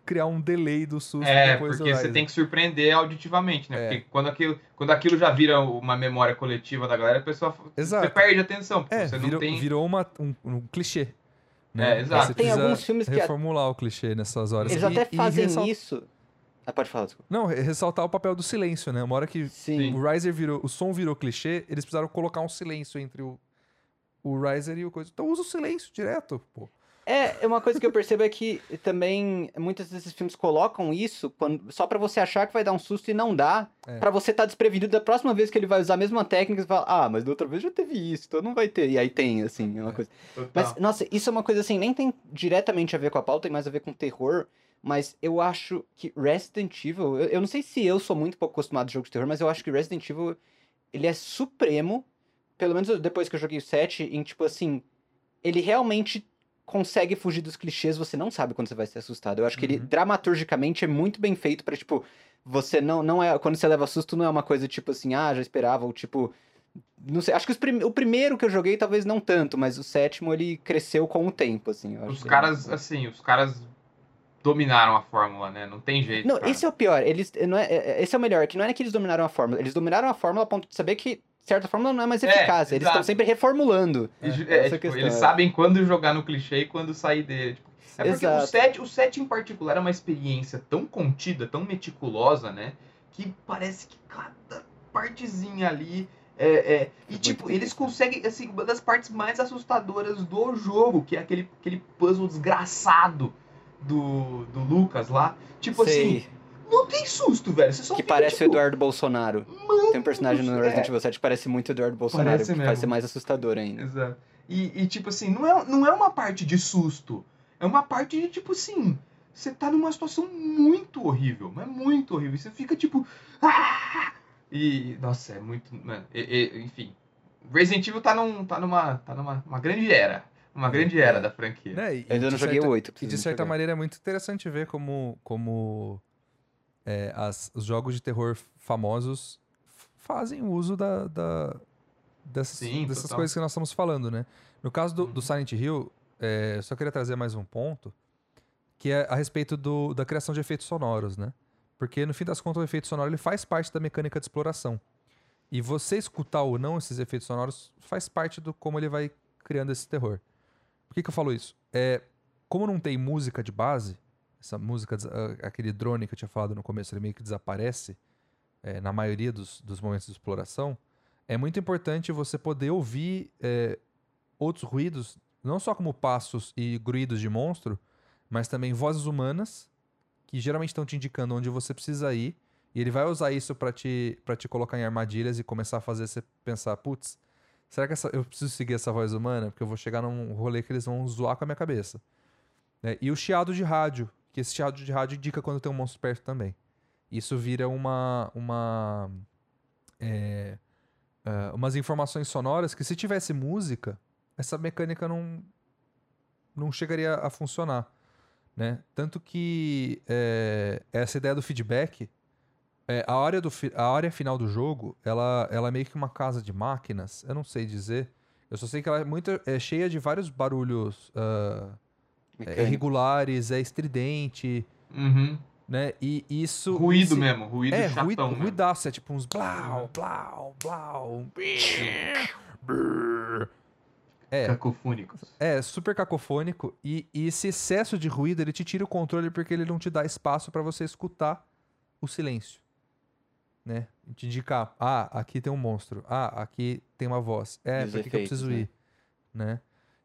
criar um delay do susto é porque você tem que surpreender auditivamente, né? É. Porque quando aquilo, quando aquilo já vira uma memória coletiva da galera, a pessoa Exato. você perde a atenção, É, você virou, não tem. virou uma, um, um clichê. É, Né? Aí exato. Você Tem alguns filmes que a- reformular o clichê nessas horas. Eles E- até fazem ressal- isso. Ah, pode falar, desculpa. Não, re- ressaltar o papel do silêncio, né? Uma hora que Sim. o Riser virou, o som virou clichê, eles precisaram colocar um silêncio entre o, o Riser e o coisa. Então usa o silêncio direto, pô. É, uma coisa que eu percebo é que também muitos desses filmes colocam isso quando, só pra você achar que vai dar um susto e não dá, É. Pra você estar desprevenido da próxima vez que ele vai usar a mesma técnica, você fala, ah, mas da outra vez já teve isso, então não vai ter. E aí tem, assim, é uma É. coisa. Total. Mas, nossa, isso é uma coisa assim, nem tem diretamente a ver com a pauta, tem mais a ver com terror. Mas eu acho que Resident Evil. Eu, eu não sei se eu sou muito pouco acostumado de jogo de terror, mas eu acho que Resident Evil ele é supremo. Pelo menos depois que eu joguei o 7, em tipo assim. Ele realmente consegue fugir dos clichês, você não sabe quando você vai ser assustado. Eu acho que ele, Uhum. dramaturgicamente, é muito bem feito pra, tipo. Você não, não é. Quando você leva susto, não é uma coisa tipo assim, ah, já esperava, ou tipo. Não sei, acho que prim- o primeiro que eu joguei talvez não tanto, mas o sétimo ele cresceu com o tempo, assim. Os que- caras, assim, os caras dominaram a fórmula, né? Não tem jeito. Não, cara. esse é o pior. Eles, não é, é- esse é o melhor, que não é que eles dominaram a fórmula. Eles dominaram a fórmula a ponto de saber que certa fórmula não é mais É, eficaz. eles exato. estão sempre reformulando. É, é, essa tipo, questão, eles é. sabem quando jogar no clichê e quando sair dele. Tipo, é porque o set, o set em particular é uma experiência tão contida, tão meticulosa, né? Que parece que cada partezinha ali é. é- e Muito tipo, eles conseguem, assim, uma das partes mais assustadoras do jogo, que é aquele, aquele puzzle desgraçado do, do Lucas lá. Tipo Sei, assim, não tem susto, velho. Você só que fica, parece o tipo, Eduardo Bolsonaro. Tem um personagem no é. Resident Evil 7 que parece muito o Eduardo Bolsonaro, Parece que mesmo. faz ser mais assustador ainda. Exato. E, e, tipo assim, não é, não é uma parte de susto. É uma parte de, tipo assim, você tá numa situação muito horrível. Mas muito horrível. E você fica, tipo. "Ah!" E. Nossa, é muito. Mano, e- e- enfim. Resident Evil tá, num, tá numa. tá numa uma grande era. Uma grande era da franquia. Né? E, Eu ainda não joguei o 8. E de certa jogar. maneira é muito interessante ver como, como é, as- os jogos de terror famosos fazem uso da, da- dessas, Sim, dessas total. coisas que nós estamos falando, né? No caso do, do Uhum. Silent Hill, é, eu só queria trazer mais um ponto, que é a respeito do- da criação de efeitos sonoros, né? Porque no fim das contas o efeito sonoro ele faz parte da mecânica de exploração. E você escutar ou não esses efeitos sonoros faz parte do como ele vai criando esse terror. Por que, que eu falo isso? É, como não tem música de base, essa música, ah, aquele drone que eu tinha falado no começo, ele meio que desaparece é, na maioria dos, dos momentos de exploração, é muito importante você poder ouvir é, outros ruídos, não só como passos e gruídos de monstro, mas também vozes humanas, que geralmente estão te indicando onde você precisa ir, e ele vai usar isso pra te, te colocar em armadilhas e começar a fazer você pensar, putz, será que essa- eu preciso seguir essa voz humana? Porque eu vou chegar num rolê que eles vão zoar com a minha cabeça. né? E o chiado de rádio, que esse chiado de rádio indica quando tem um monstro perto também. Isso vira uma. uma é, é, umas informações sonoras que se tivesse música, essa mecânica não, não chegaria a funcionar. Né? Tanto que é, essa ideia do feedback, é, a, área do, a área final do jogo, ela, ela é meio que uma casa de máquinas, eu não sei dizer. Eu só sei que ela é, muito, é cheia de vários barulhos é, Mecânico. irregulares, é estridente, Uhum. né? E isso. Ruído mesmo, ruído é, chatão ruído, mesmo. ruidaço, é tipo uns blau, blau, blau. É, Cacofônicos. é super cacofônico e, e esse excesso de ruído ele te tira o controle porque ele não te dá espaço pra você escutar o silêncio, né? Te indicar, ah, aqui tem um monstro, ah, aqui tem uma voz, é, pra que, eu preciso né? ir, né?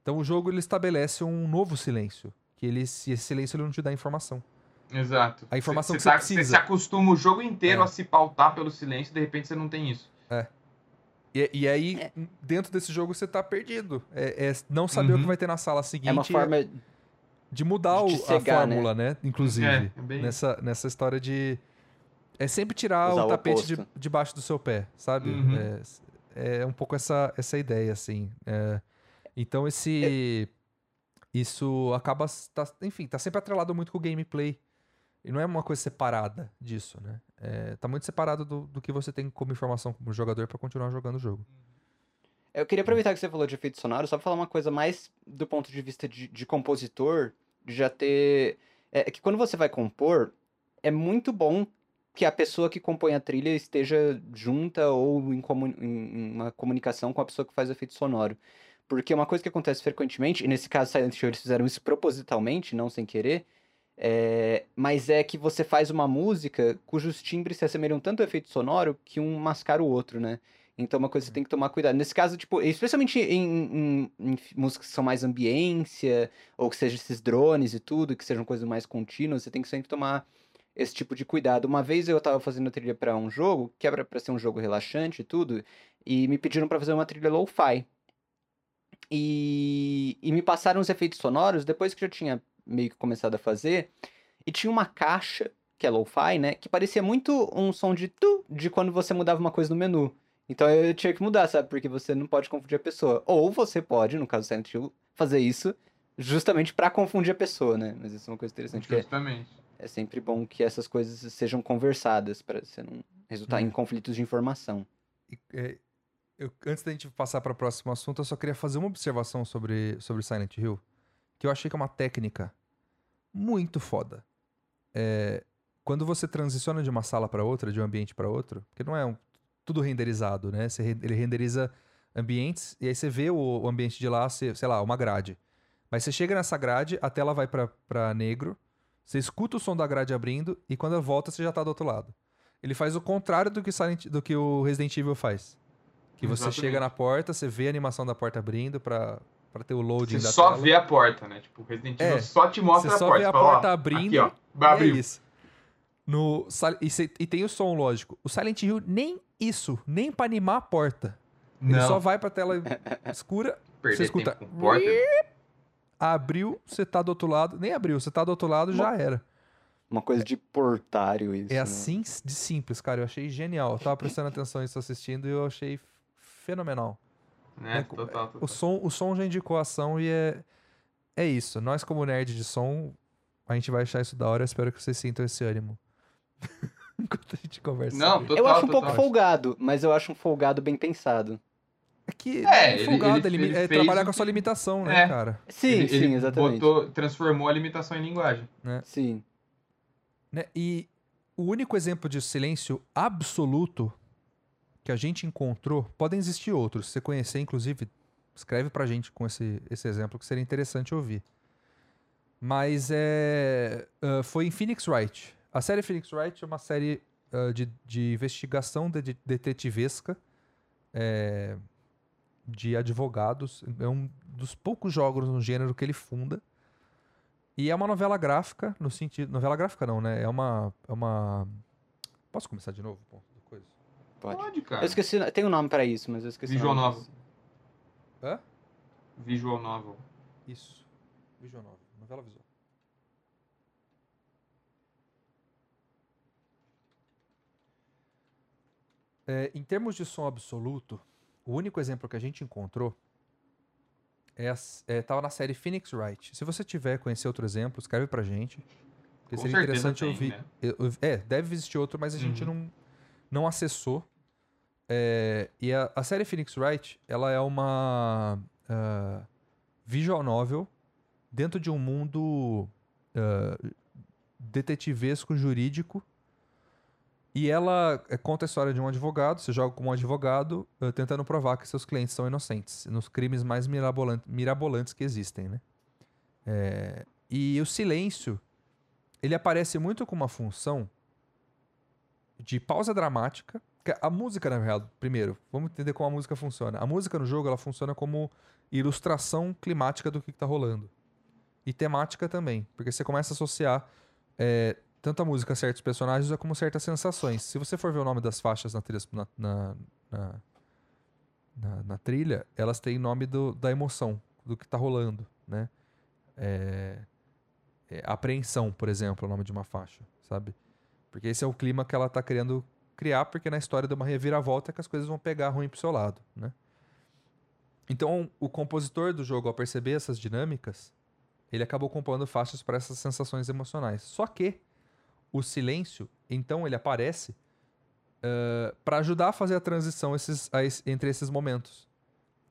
Então o jogo ele estabelece um novo silêncio, que ele, se esse silêncio ele não te dá informação. Exato. A informação Cê- que cê você tá- Você precisa. se acostuma o jogo inteiro É. a se pautar pelo silêncio e de repente você não tem isso. E, e aí, É. dentro desse jogo, você tá perdido. É, é não saber o Uhum. que vai ter na sala seguinte. É uma forma. de mudar de o- te a cegar, fórmula, né? Inclusive. É, é bem nessa, nessa história de. É sempre tirar Usar o o tapete de, oposto. debaixo do seu pé, sabe? Uhum. É, é um pouco essa, essa ideia, assim. É, então, esse. Isso acaba. Tá, enfim, tá sempre atrelado muito com o gameplay. E não é uma coisa separada disso, né? É, tá muito separado do, do que você tem como informação como jogador pra continuar jogando o jogo. Eu queria aproveitar que você falou de efeito sonoro, só pra falar uma coisa mais do ponto de vista de, de compositor, de já ter. É que quando você vai compor, é muito bom que a pessoa que compõe a trilha esteja junta ou em, comu- em uma comunicação com a pessoa que faz o efeito sonoro. Porque uma coisa que acontece frequentemente, e nesse caso Silent Hill eles fizeram isso propositalmente, não sem querer, é, mas é que você faz uma música cujos timbres se assemelham tanto ao efeito sonoro que um mascara o outro, né? Então, uma coisa que você tem que tomar cuidado. Nesse caso, tipo, especialmente em, em- em músicas que são mais ambiência, ou que sejam esses drones e tudo, que sejam coisas mais contínuas, você tem que sempre tomar esse tipo de cuidado. Uma vez eu tava fazendo trilha pra um jogo, que era pra ser um jogo relaxante e tudo, e me pediram pra fazer uma trilha lo-fi. E, e me passaram os efeitos sonoros depois que eu já tinha meio que começado a fazer, e tinha uma caixa, que é lo-fi, né, que parecia muito um som de tu, de quando você mudava uma coisa no menu. Então eu tinha que mudar, sabe? Porque você não pode confundir a pessoa. Ou você pode, no caso do Silent Hill, fazer isso justamente pra confundir a pessoa, né? Mas isso é uma coisa interessante, é, Justamente. é sempre bom que essas coisas sejam conversadas pra você não resultar em Hum. conflitos de informação. E, é, eu- antes da gente passar para o próximo assunto, eu só queria fazer uma observação sobre, sobre Silent Hill, que eu achei que é uma técnica muito foda. É, quando você transiciona de uma sala para outra, de um ambiente para outro, porque não é um- tudo renderizado, né? Você ele renderiza ambientes e aí você vê o, o ambiente de lá, você- sei lá, uma grade. Mas você chega nessa grade, a tela vai para negro, você escuta o som da grade abrindo e quando volta você já tá do outro lado. Ele faz o contrário do que, Silent, do que o Resident Evil faz. Que você Exatamente. chega na porta, você vê a animação da porta abrindo pra, pra ter o loading Você da só tela. vê a porta, né? Tipo, o Resident Evil É, só te mostra você a só porta. vê a Fala, ó, porta abrindo Aqui, ó. E Abriu. é isso. No, e, cê- e tem o som, lógico. O Silent Hill, nem isso, nem pra animar a porta. Ele Não, só vai pra tela escura, perder escuta. tempo com porta. abriu, você tá do outro lado. Nem abriu, você tá do outro lado, já era. Uma coisa de portário isso. É né? assim de simples, cara. Eu achei genial. Eu tava prestando atenção nisso assistindo e eu achei fenomenal. Né? É, Total, total. O som, o som já indicou a ação e é, é isso. Nós, como nerd de som, a gente vai achar isso da hora. Eu espero que vocês sintam esse ânimo. Enquanto a gente conversa. Não, total, Eu acho um total. pouco folgado, mas eu acho um folgado bem pensado. É que É, é, ele- folgado, ele- é limi- ele é fez trabalhar com a sua limitação, né, É. cara? Sim, Ele- sim, ele exatamente. Botou, transformou a limitação em linguagem. Sim. Né? E o único exemplo de silêncio absoluto que a gente encontrou, podem existir outros. Se você conhecer, inclusive, escreve pra gente com esse, esse exemplo que seria interessante ouvir. Mas é, uh, foi em Phoenix Wright. A série Phoenix Wright é uma série uh, de, de investigação de, de detetivesca é, de advogados. É um dos poucos jogos no gênero que ele funda. E é uma novela gráfica, no sentido. Novela gráfica não, né? É uma. É uma... Posso começar de novo? Pode. Pode, cara. Eu esqueci, tem um nome pra isso, mas eu esqueci. Visual nome novel. disso. Hã? Visual novel. Isso. Visual novel. Novela visual. É, em termos de som absoluto, o único exemplo que a gente encontrou é, as- é tava na série Phoenix Wright. Se você tiver conhecer outro exemplo, escreve pra gente. Porque Com seria interessante tem, ouvir. né? É, deve existir outro, mas a gente Uhum. não, não acessou. É, e a, a série Phoenix Wright, ela é uma ah, visual novel dentro de um mundo ah, detetivesco jurídico. E ela eh, conta a história de um advogado, você joga como um advogado ah, tentando provar que seus clientes são inocentes, nos crimes mais mirabolan- mirabolantes que existem, né? É, e o silêncio, ele aparece muito com uma função de pausa dramática. A música, na verdade, primeiro, vamos entender como a música funciona. A música no jogo, ela funciona como ilustração climática do que está rolando. E temática também, porque você começa a associar é, tanto a música a certos personagens como certas sensações. Se você for ver o nome das faixas na trilha, na, na- na- na trilha elas têm nome do- da emoção, do que está rolando, né? É, é, apreensão, por exemplo, é o nome de uma faixa, sabe? Porque esse é o clima que ela tá querendo criar, porque na história de uma reviravolta é que as coisas vão pegar ruim pro seu lado, né? Então, o compositor do jogo, ao perceber essas dinâmicas, ele acabou compondo faixas para essas sensações emocionais. Só que o silêncio, então, ele aparece para ajudar a fazer a transição esses- a entre esses momentos,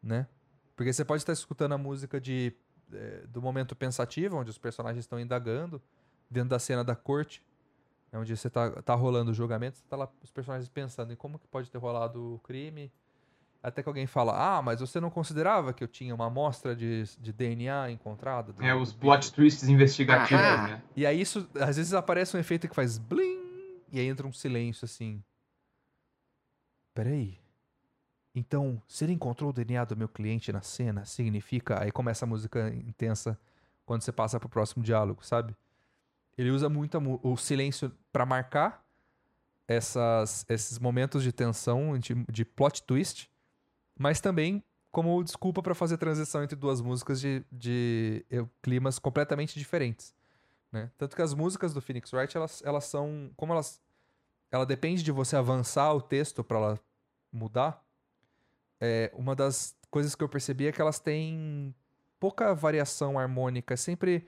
né? Porque você pode estar escutando a música de, eh, do momento pensativo, onde os personagens estão indagando, dentro da cena da corte, né, onde você tá, tá rolando o julgamento, você tá lá, os personagens pensando em como que pode ter rolado o crime, até que alguém fala, ah, mas você não considerava que eu tinha uma amostra de, de DNA encontrada? É, os bicho?" plot twists investigativos, Aham. né? E aí isso, às vezes aparece um efeito que faz blim, e aí entra um silêncio assim. Peraí. Então, se ele encontrou o DNA do meu cliente na cena, significa. Aí começa a música intensa quando você passa pro próximo diálogo, sabe? Ele usa muito o silêncio pra marcar essas, esses momentos de tensão, de, de plot twist, mas também como desculpa pra fazer transição entre duas músicas de, de eh, climas completamente diferentes né? Tanto que as músicas do Phoenix Wright, elas, elas são, como elas, ela depende de você avançar o texto para ela mudar. É, uma das coisas que eu percebi é que elas têm pouca variação harmônica, é sempre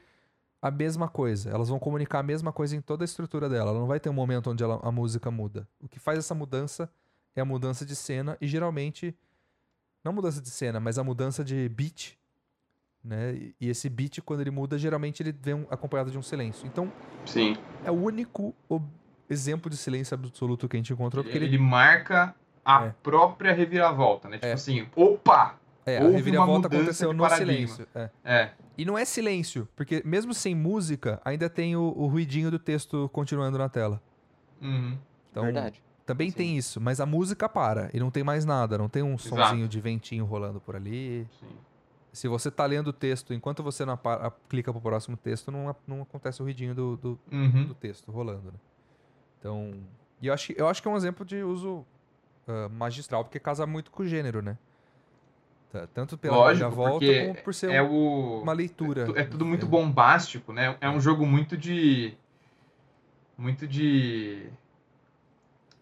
a mesma coisa. Elas vão comunicar a mesma coisa em toda a estrutura dela. Ela não vai ter um momento onde ela- a música muda. O que faz essa mudança é a mudança de cena e geralmente não mudança de cena, mas a mudança de beat né? E- esse beat, quando ele muda, geralmente ele vem acompanhado de um silêncio. Então, Sim. é o único exemplo de silêncio absoluto que a gente encontrou, porque Ele, ele, marca a É. própria reviravolta, né? Tipo É. assim, opa! É, a houve reviravolta aconteceu no silêncio. é. É, E não é silêncio, porque mesmo sem música, ainda tem o, o ruidinho do texto continuando na tela. uhum. Então, Verdade. também Sim. tem isso, mas a música para e não tem mais nada, não tem um Exato. sonzinho de ventinho rolando por ali. sim. Se você tá lendo o texto, enquanto você não apa- a- clica pro próximo texto, não, não acontece o ruidinho do, do, Uhum. do texto rolando, né? Então, e eu acho, que- eu acho que é um exemplo de uso ah, magistral, porque casa muito com o gênero, né? Tá, Tanto pela Lógico, volta porque como por ser É um- o. uma leitura. É, é tudo muito É. bombástico, né? É um jogo muito de. Muito de.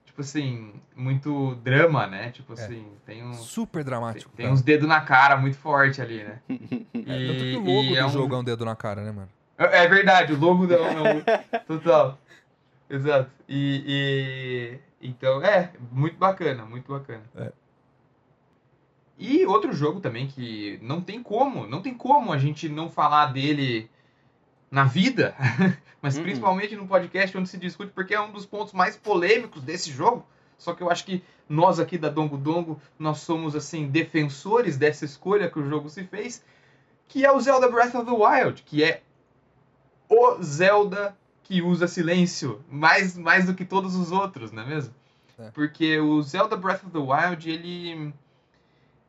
Tipo assim, muito drama, né? Tipo É. assim, tem um. Super dramático. tem cara. uns dedos na cara muito forte ali, né? É, tanto que o logo do jogo é um dedo na cara, né, mano? É é verdade, o logo não, não total. Exato. E, e- então, é, muito bacana, muito bacana. É. E outro jogo também que não tem como, não tem como a gente não falar dele na vida, mas Uhum. principalmente no podcast onde se discute, porque é um dos pontos mais polêmicos desse jogo. Só que eu acho que nós aqui da Dongo Dongo, nós somos assim defensores dessa escolha que o jogo se fez, que é o Zelda Breath of the Wild, que é o Zelda que usa silêncio, mais, mais do que todos os outros, não é mesmo? É. Porque o Zelda Breath of the Wild, ele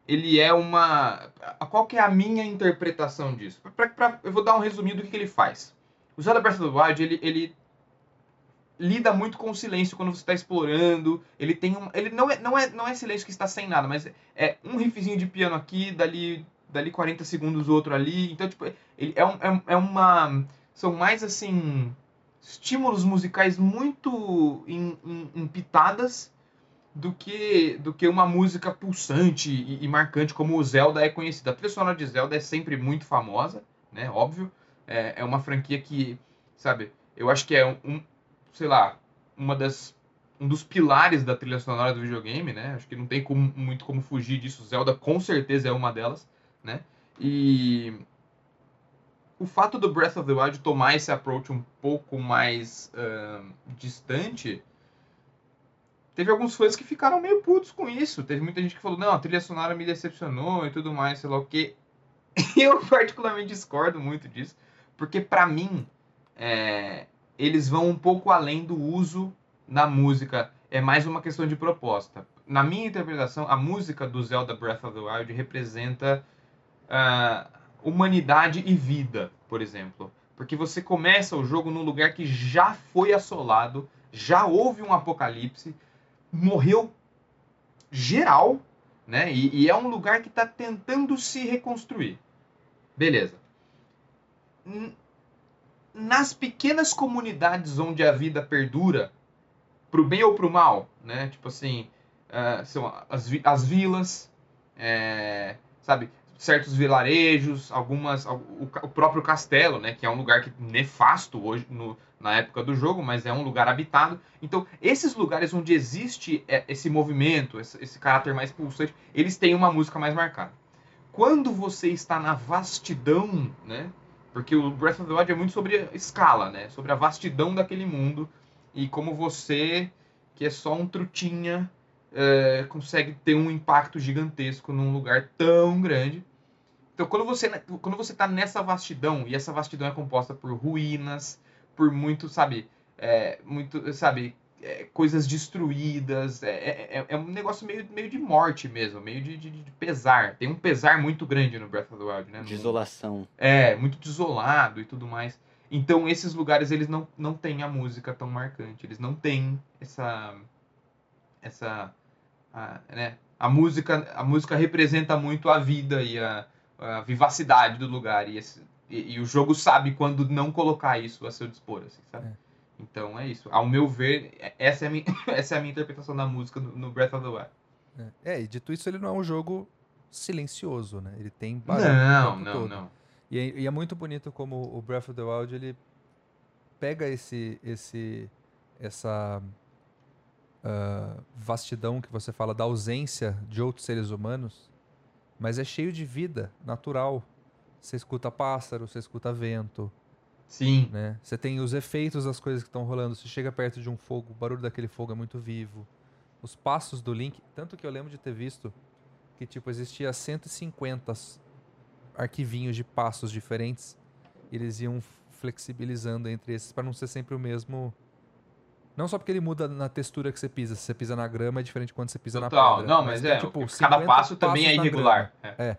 ele é uma. Qual que é a minha interpretação disso? Pra, pra, eu vou dar um resumido do que, que ele faz. O Zelda Breath of the Wild, ele, ele lida muito com o silêncio quando você está explorando. Ele tem um. Ele não é, não, é, não é silêncio que está sem nada, mas é um riffzinho de piano aqui, dali, dali 40 segundos outro ali. Então, tipo, ele é, um, é, é uma. São mais assim. Estímulos musicais muito em, em, em pitadas do que do que uma música pulsante e, e, marcante como o Zelda é conhecida. A trilha sonora de Zelda é sempre muito famosa, né? Óbvio. É, é uma franquia que, sabe, eu acho que é um, sei lá, uma das um dos pilares da trilha sonora do videogame, né? Acho que não tem como, muito como fugir disso. Zelda com certeza é uma delas, né? E o fato do Breath of the Wild tomar esse approach um pouco mais uh, distante teve alguns fãs que ficaram meio putos com isso. Teve muita gente que falou, não, a trilha sonora me decepcionou e tudo mais, sei lá o quê. Eu particularmente discordo muito disso, porque para mim é, eles vão um pouco além do uso na música. É mais uma questão de proposta. Na minha interpretação, a música do Zelda Breath of the Wild representa uh, humanidade e vida, por exemplo. Porque você começa o jogo num lugar que já foi assolado, já houve um apocalipse, morreu geral, né? E, e é um lugar que está tentando se reconstruir. Beleza. Nas pequenas comunidades onde a vida perdura, pro bem ou pro mal, né? Tipo assim, uh, são as, as vilas, é, sabe? certos vilarejos, algumas o, próprio castelo, né, que é um lugar que nefasto hoje no, na época do jogo, mas é um lugar habitado. Então, esses lugares onde existe é, esse movimento, esse, caráter mais pulsante, eles têm uma música mais marcada. Quando você está na vastidão, né, porque o Breath of the Wild é muito sobre a escala, né, sobre a vastidão daquele mundo e como você, que é só um trutinha, é, consegue ter um impacto gigantesco num lugar tão grande. Então, quando você quando você está nessa vastidão e essa vastidão é composta por ruínas, por muito, sabe, é, muito, sabe, é, coisas destruídas, é, é, é, é, um negócio meio, meio de morte mesmo, meio de, de, de, pesar. Tem um pesar muito grande no Breath of the Wild, né? Desolação. É, muito desolado e tudo mais. Então, esses lugares, eles não, não têm a música tão marcante, eles não têm essa essa a, né, a música a música representa muito a vida e a, a vivacidade do lugar e, esse, e, e, o jogo sabe quando não colocar isso a seu dispor assim, sabe? É. então é isso ao meu ver essa é a minha, essa é a minha interpretação da música no, no Breath of the Wild é. é, e dito isso ele não é um jogo silencioso né ele tem barulho não não todo. não e é, e é muito bonito como o Breath of the Wild ele pega esse esse essa uh, vastidão que você fala da ausência de outros seres humanos, mas é cheio de vida natural. Você escuta pássaro, você escuta vento. Sim. Né? Você tem os efeitos das coisas que estão rolando. Você chega perto de um fogo, o barulho daquele fogo é muito vivo. Os passos do Link, tanto que eu lembro de ter visto que tipo existia 150 arquivinhos de passos diferentes. E eles iam flexibilizando entre esses para não ser sempre o mesmo não só porque ele muda na textura que você pisa. Se você pisa na grama é diferente quando você pisa Total. na pedra. Não, mas, mas é. tipo, cada passo também é irregular. É. é.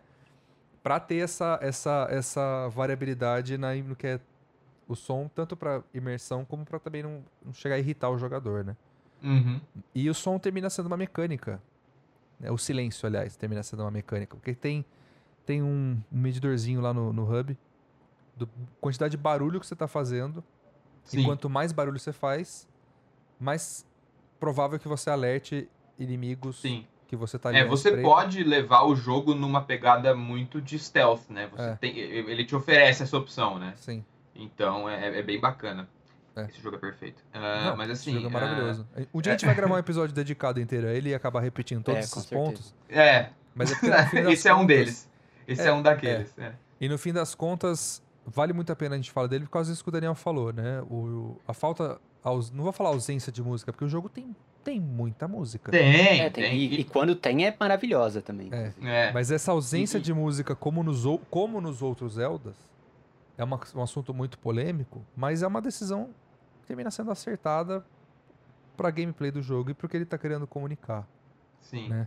Pra ter essa, essa, essa variabilidade na, no que é o som, tanto para imersão como para também não, não, chegar a irritar o jogador, né? Uhum. E o som termina sendo uma mecânica. Né? O silêncio, aliás, termina sendo uma mecânica. Porque tem, tem um, um medidorzinho lá no, no hub do quantidade de barulho que você está fazendo. Sim. E quanto mais barulho você faz, mais provável que você alerte inimigos Sim. Que você tá ali. É, você pode levar o jogo numa pegada muito de stealth, né? Você é. tem, ele te oferece essa opção, né? Sim. Então é, é bem bacana. É. Esse jogo é perfeito. Uh, Não, mas assim. Esse jogo é maravilhoso. Uh, um dia a gente vai gravar um episódio dedicado inteiro a ele e acabar repetindo todos é, esses pontos. É. Mas é Esse é um deles. Esse é, um daqueles. E no fim das contas, vale muito a pena a gente falar dele por causa disso que o Daniel falou, né? O, a falta aus... não vou falar ausência de música, porque o jogo tem, tem muita música. Tem, é, tem. tem. E, e, quando tem é maravilhosa também. É. É. Mas essa ausência e, de música, como nos, como nos outros Zeldas, é uma- um assunto muito polêmico, mas é uma decisão que termina sendo acertada pra gameplay do jogo e pro que ele tá querendo comunicar. Sim. Né?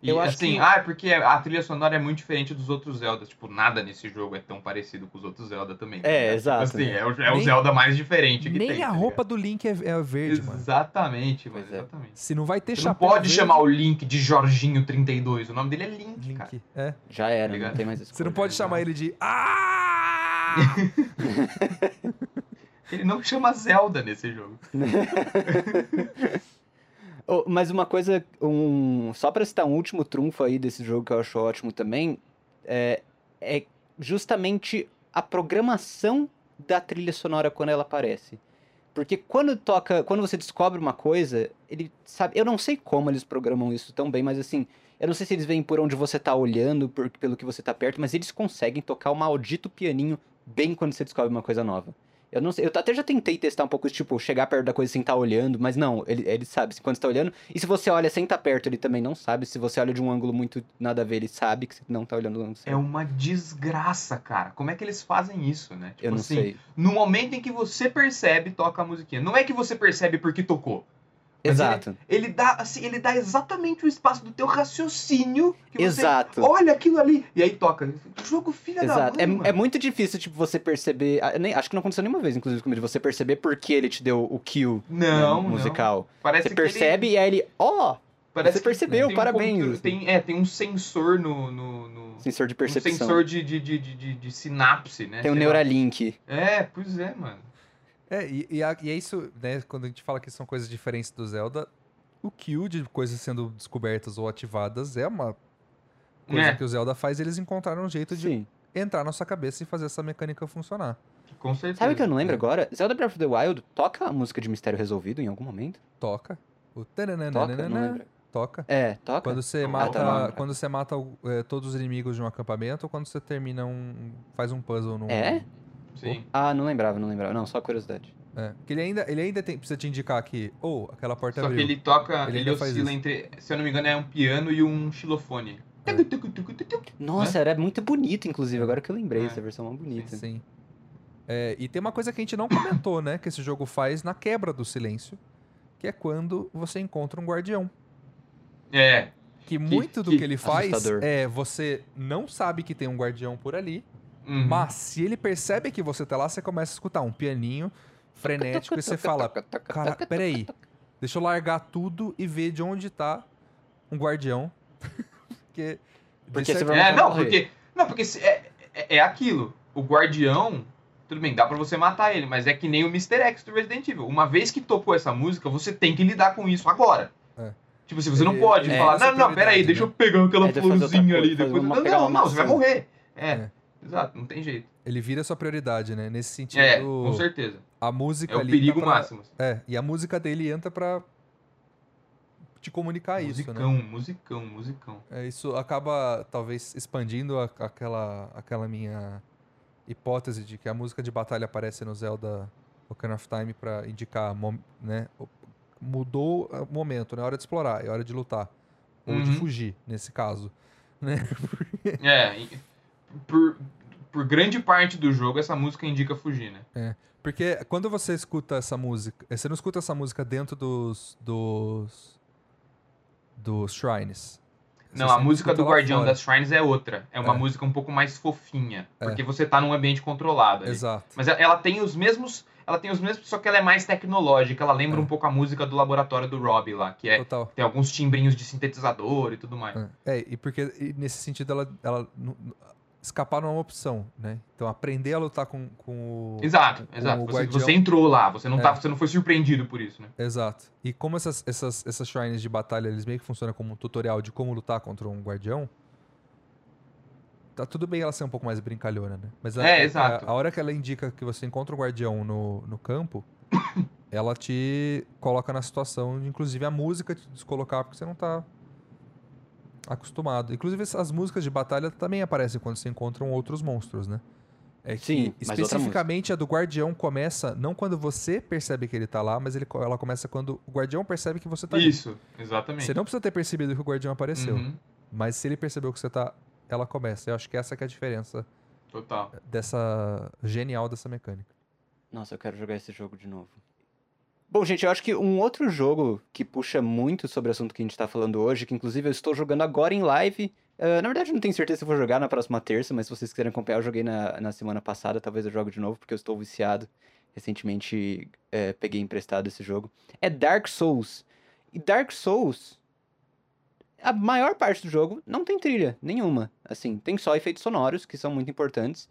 E Eu acho assim, que- ah, é porque a trilha sonora é muito diferente dos outros Zeldas. Tipo, nada nesse jogo é tão parecido com os outros Zelda também. tá É, ligado? exato, assim, né? é, o, é o Nem- Zelda mais diferente que Nem tem. a tá roupa ligado? do Link é, é verde, mano. Exatamente, mano. É. Exatamente. Se não vai ter Você não chapéu pode verde, chamar o Link de Jorginho 32. O nome dele é Link, cara. Link. É. Já era, Ligado? não tem mais escolha. Você não pode né? chamar ele de. Ah! Ele não chama Zelda nesse jogo. Mas uma coisa, um, só pra citar um último trunfo aí desse jogo que eu acho ótimo também, é, é justamente a programação da trilha sonora quando ela aparece. Porque quando toca, quando você descobre uma coisa, ele sabe, eu não sei como eles programam isso tão bem, mas assim, eu não sei se eles veem por onde você tá olhando, por, pelo que você tá perto, mas eles conseguem tocar o maldito pianinho bem quando você descobre uma coisa nova. Eu não sei, eu até já tentei testar um pouco, tipo, chegar perto da coisa sem estar olhando, mas não, ele, ele sabe quando você tá olhando. E se você olha sem estar perto, ele também não sabe. Se você olha de um ângulo muito nada a ver, ele sabe que você não tá olhando do ângulo É uma desgraça, cara. Como é que eles fazem isso, né? Tipo Eu não assim, sei. no momento em que você percebe, toca a musiquinha. Não é que você percebe porque tocou. Exato, Ele dá, assim, ele dá exatamente o espaço do teu raciocínio que você exato. olha aquilo ali e aí toca. Jogo filha da Exato. mãe, É, é muito difícil, tipo, você perceber. ah, nem- acho que não aconteceu nenhuma vez, inclusive, comigo, você perceber por que ele te deu o kill né, Não, musical. não. Parece Você que ele- percebe e aí ele, ó, parece você que percebeu, tem um parabéns. controle- tem, é, tem um sensor no. no, no- sensor de um percepção. sensor de, de, de, de, de- de sinapse, né? Tem o Sei lá. Neuralink. É, pois é, mano. É, e, e, a- e é isso, né? Quando a gente fala que são coisas diferentes do Zelda, o kill de coisas sendo descobertas ou ativadas é uma coisa É. que o Zelda faz. Eles encontraram um jeito de Sim. entrar na sua cabeça e fazer essa mecânica funcionar. Com certeza. Sabe o que eu não lembro É. agora? Zelda Breath of the Wild toca a música de Mistério Resolvido em algum momento? Toca. O Toca? Não lembro. toca. É, toca? Quando você Não, mata, tá, quando você mata o- é, todos os inimigos de um acampamento ou quando você termina um. faz um puzzle num. É? Sim. Ah, não lembrava, não lembrava. Não, só curiosidade. É. Porque ele ainda, ele ainda tem, precisa te indicar que, ou aquela porta Só que abriu. ele toca, Ele ele, oscila isso. entre, se eu não me engano, é um piano e um xilofone. É. Nossa, era muito bonito, inclusive, agora que eu lembrei, É. essa versão é muito bonita. Sim. É, e tem uma coisa que a gente não comentou, né? Que esse jogo faz na quebra do silêncio, que é quando você encontra um guardião. É, Que muito do que que ele faz assustador. é você não sabe que tem um guardião por ali, uhum. mas se ele percebe que você tá lá, você começa a escutar um pianinho frenético e você fala: Cara, peraí, deixa eu largar tudo e ver de onde tá um guardião. Porque. Porque você vai- É, não, morrer. porque. Não, porque se- é, é, é aquilo. O guardião, tudo bem, dá pra você matar ele, mas é que nem o Mr. X do Resident Evil. Uma vez que tocou essa música, você tem que lidar com isso agora. É. Tipo assim, você não pode ele falar, não, não, peraí, prioridade, deixa né? eu pegar aquela É, florzinha ali. Depois... Não, não, não, você vai morrer. É, É. exato, não tem jeito. Ele vira sua prioridade, né? Nesse sentido. É, com certeza. A música É o perigo tá pra- máximo. É, e a música dele entra pra te comunicar isso, né? musicão, musicão, musicão. É, isso acaba, talvez, expandindo a- aquela, aquela minha hipótese de que a música de batalha aparece no Zelda Ocarina of Time pra indicar, né? Mudou o momento, né? É hora de explorar, é hora de lutar. Ou de Uhum. fugir, nesse caso. Né? É, por, por grande parte do jogo, essa música indica fugir, né? Porque quando você escuta essa música, eh, você não escuta essa música dentro dos dos dos shrines. Você Não, a música do Guardião fora. das Shrines é outra. É uma É. música um pouco mais fofinha. É. Porque você tá num ambiente controlado ali. Exato. Mas ela- tem os mesmos. Ela tem os mesmos, só que ela é mais tecnológica. Ela lembra É. um pouco a música do laboratório do Rob lá, que é. Total. Tem alguns timbrinhos de sintetizador e tudo mais. É, É, e porque e nesse sentido ela, ela escapar não é uma opção, né? Então aprender a lutar com, com o Exato, com exato. o Você, você entrou lá, você não, É. tá, você não foi surpreendido por isso, né? Exato. E como essas, essas, essas shrines de batalha, eles meio que funcionam como um tutorial de como lutar contra um guardião, tá tudo bem ela ser um pouco mais brincalhona, né? Mas a, É, a- exato. A, hora que ela indica que você encontra um guardião no, no campo, ela te coloca na situação de, inclusive, a música te descolocar, porque você não tá acostumado. Inclusive, essas músicas de batalha também aparecem quando você encontra outros monstros, né? É que, Sim, mas outra especificamente a do guardião começa não quando você percebe que ele tá lá, mas ele, ela começa quando o guardião percebe que você tá ali. Isso, exatamente. Você não precisa ter percebido que o guardião apareceu, Uhum. mas se ele percebeu que você tá, ela começa. Eu acho que essa que é a diferença Total. dessa genial dessa mecânica. Nossa, eu quero jogar esse jogo de novo. Bom, gente, eu acho que um outro jogo que puxa muito sobre o assunto que a gente tá falando hoje, que inclusive eu estou jogando agora em live. eh, na verdade, não tenho certeza se eu vou jogar na próxima terça, mas se vocês quiserem acompanhar, eu joguei na, na semana passada, talvez eu jogue de novo, porque eu estou viciado. Recentemente eh, peguei emprestado esse jogo. É Dark Souls. E Dark Souls, a maior parte do jogo não tem trilha nenhuma. Assim, tem só efeitos sonoros, que são muito importantes.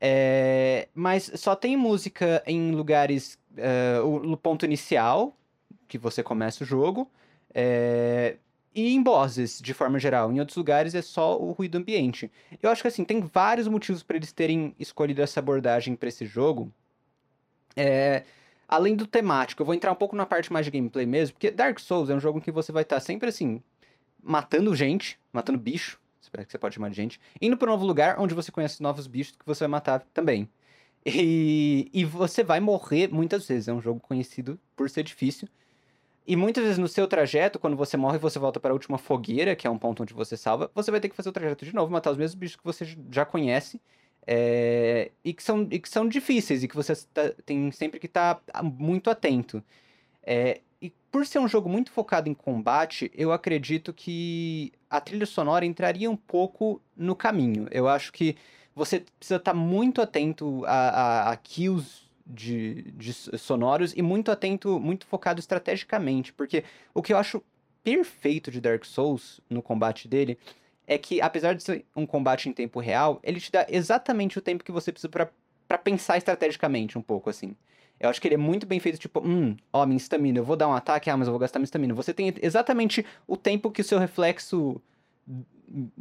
É, mas só tem música em lugares. É, o, no ponto inicial, que você começa o jogo. é, e em bosses, de forma geral. Em outros lugares é só o ruído ambiente. Eu acho que assim, tem vários motivos para eles terem escolhido essa abordagem para esse jogo. É, além do temático, eu vou entrar um pouco na parte mais de gameplay mesmo, porque Dark Souls é um jogo em que você vai estar sempre assim, matando gente, matando bicho, espero que você pode chamar de gente, indo para um novo lugar onde você conhece novos bichos que você vai matar também. E, e você vai morrer muitas vezes, é um jogo conhecido por ser difícil. E muitas vezes no seu trajeto, quando você morre e você volta para a última fogueira, que é um ponto onde você salva, você vai ter que fazer o trajeto de novo, matar os mesmos bichos que você já conhece. é, e, que são, e que são difíceis e que você tá- tem sempre que estar muito atento. É, e por ser um jogo muito focado em combate, eu acredito que a trilha sonora entraria um pouco no caminho. Eu acho que você precisa estar muito atento a, a, a kills de, de sonoros e muito atento, muito focado estrategicamente, porque o que eu acho perfeito de Dark Souls no combate dele é que, apesar de ser um combate em tempo real, ele te dá exatamente o tempo que você precisa pra pensar estrategicamente um pouco, assim. Eu acho que ele é muito bem feito, tipo, hum, ó, minha estamina, eu vou dar um ataque, ah, mas eu vou gastar minha estamina. Você tem exatamente o tempo que o seu reflexo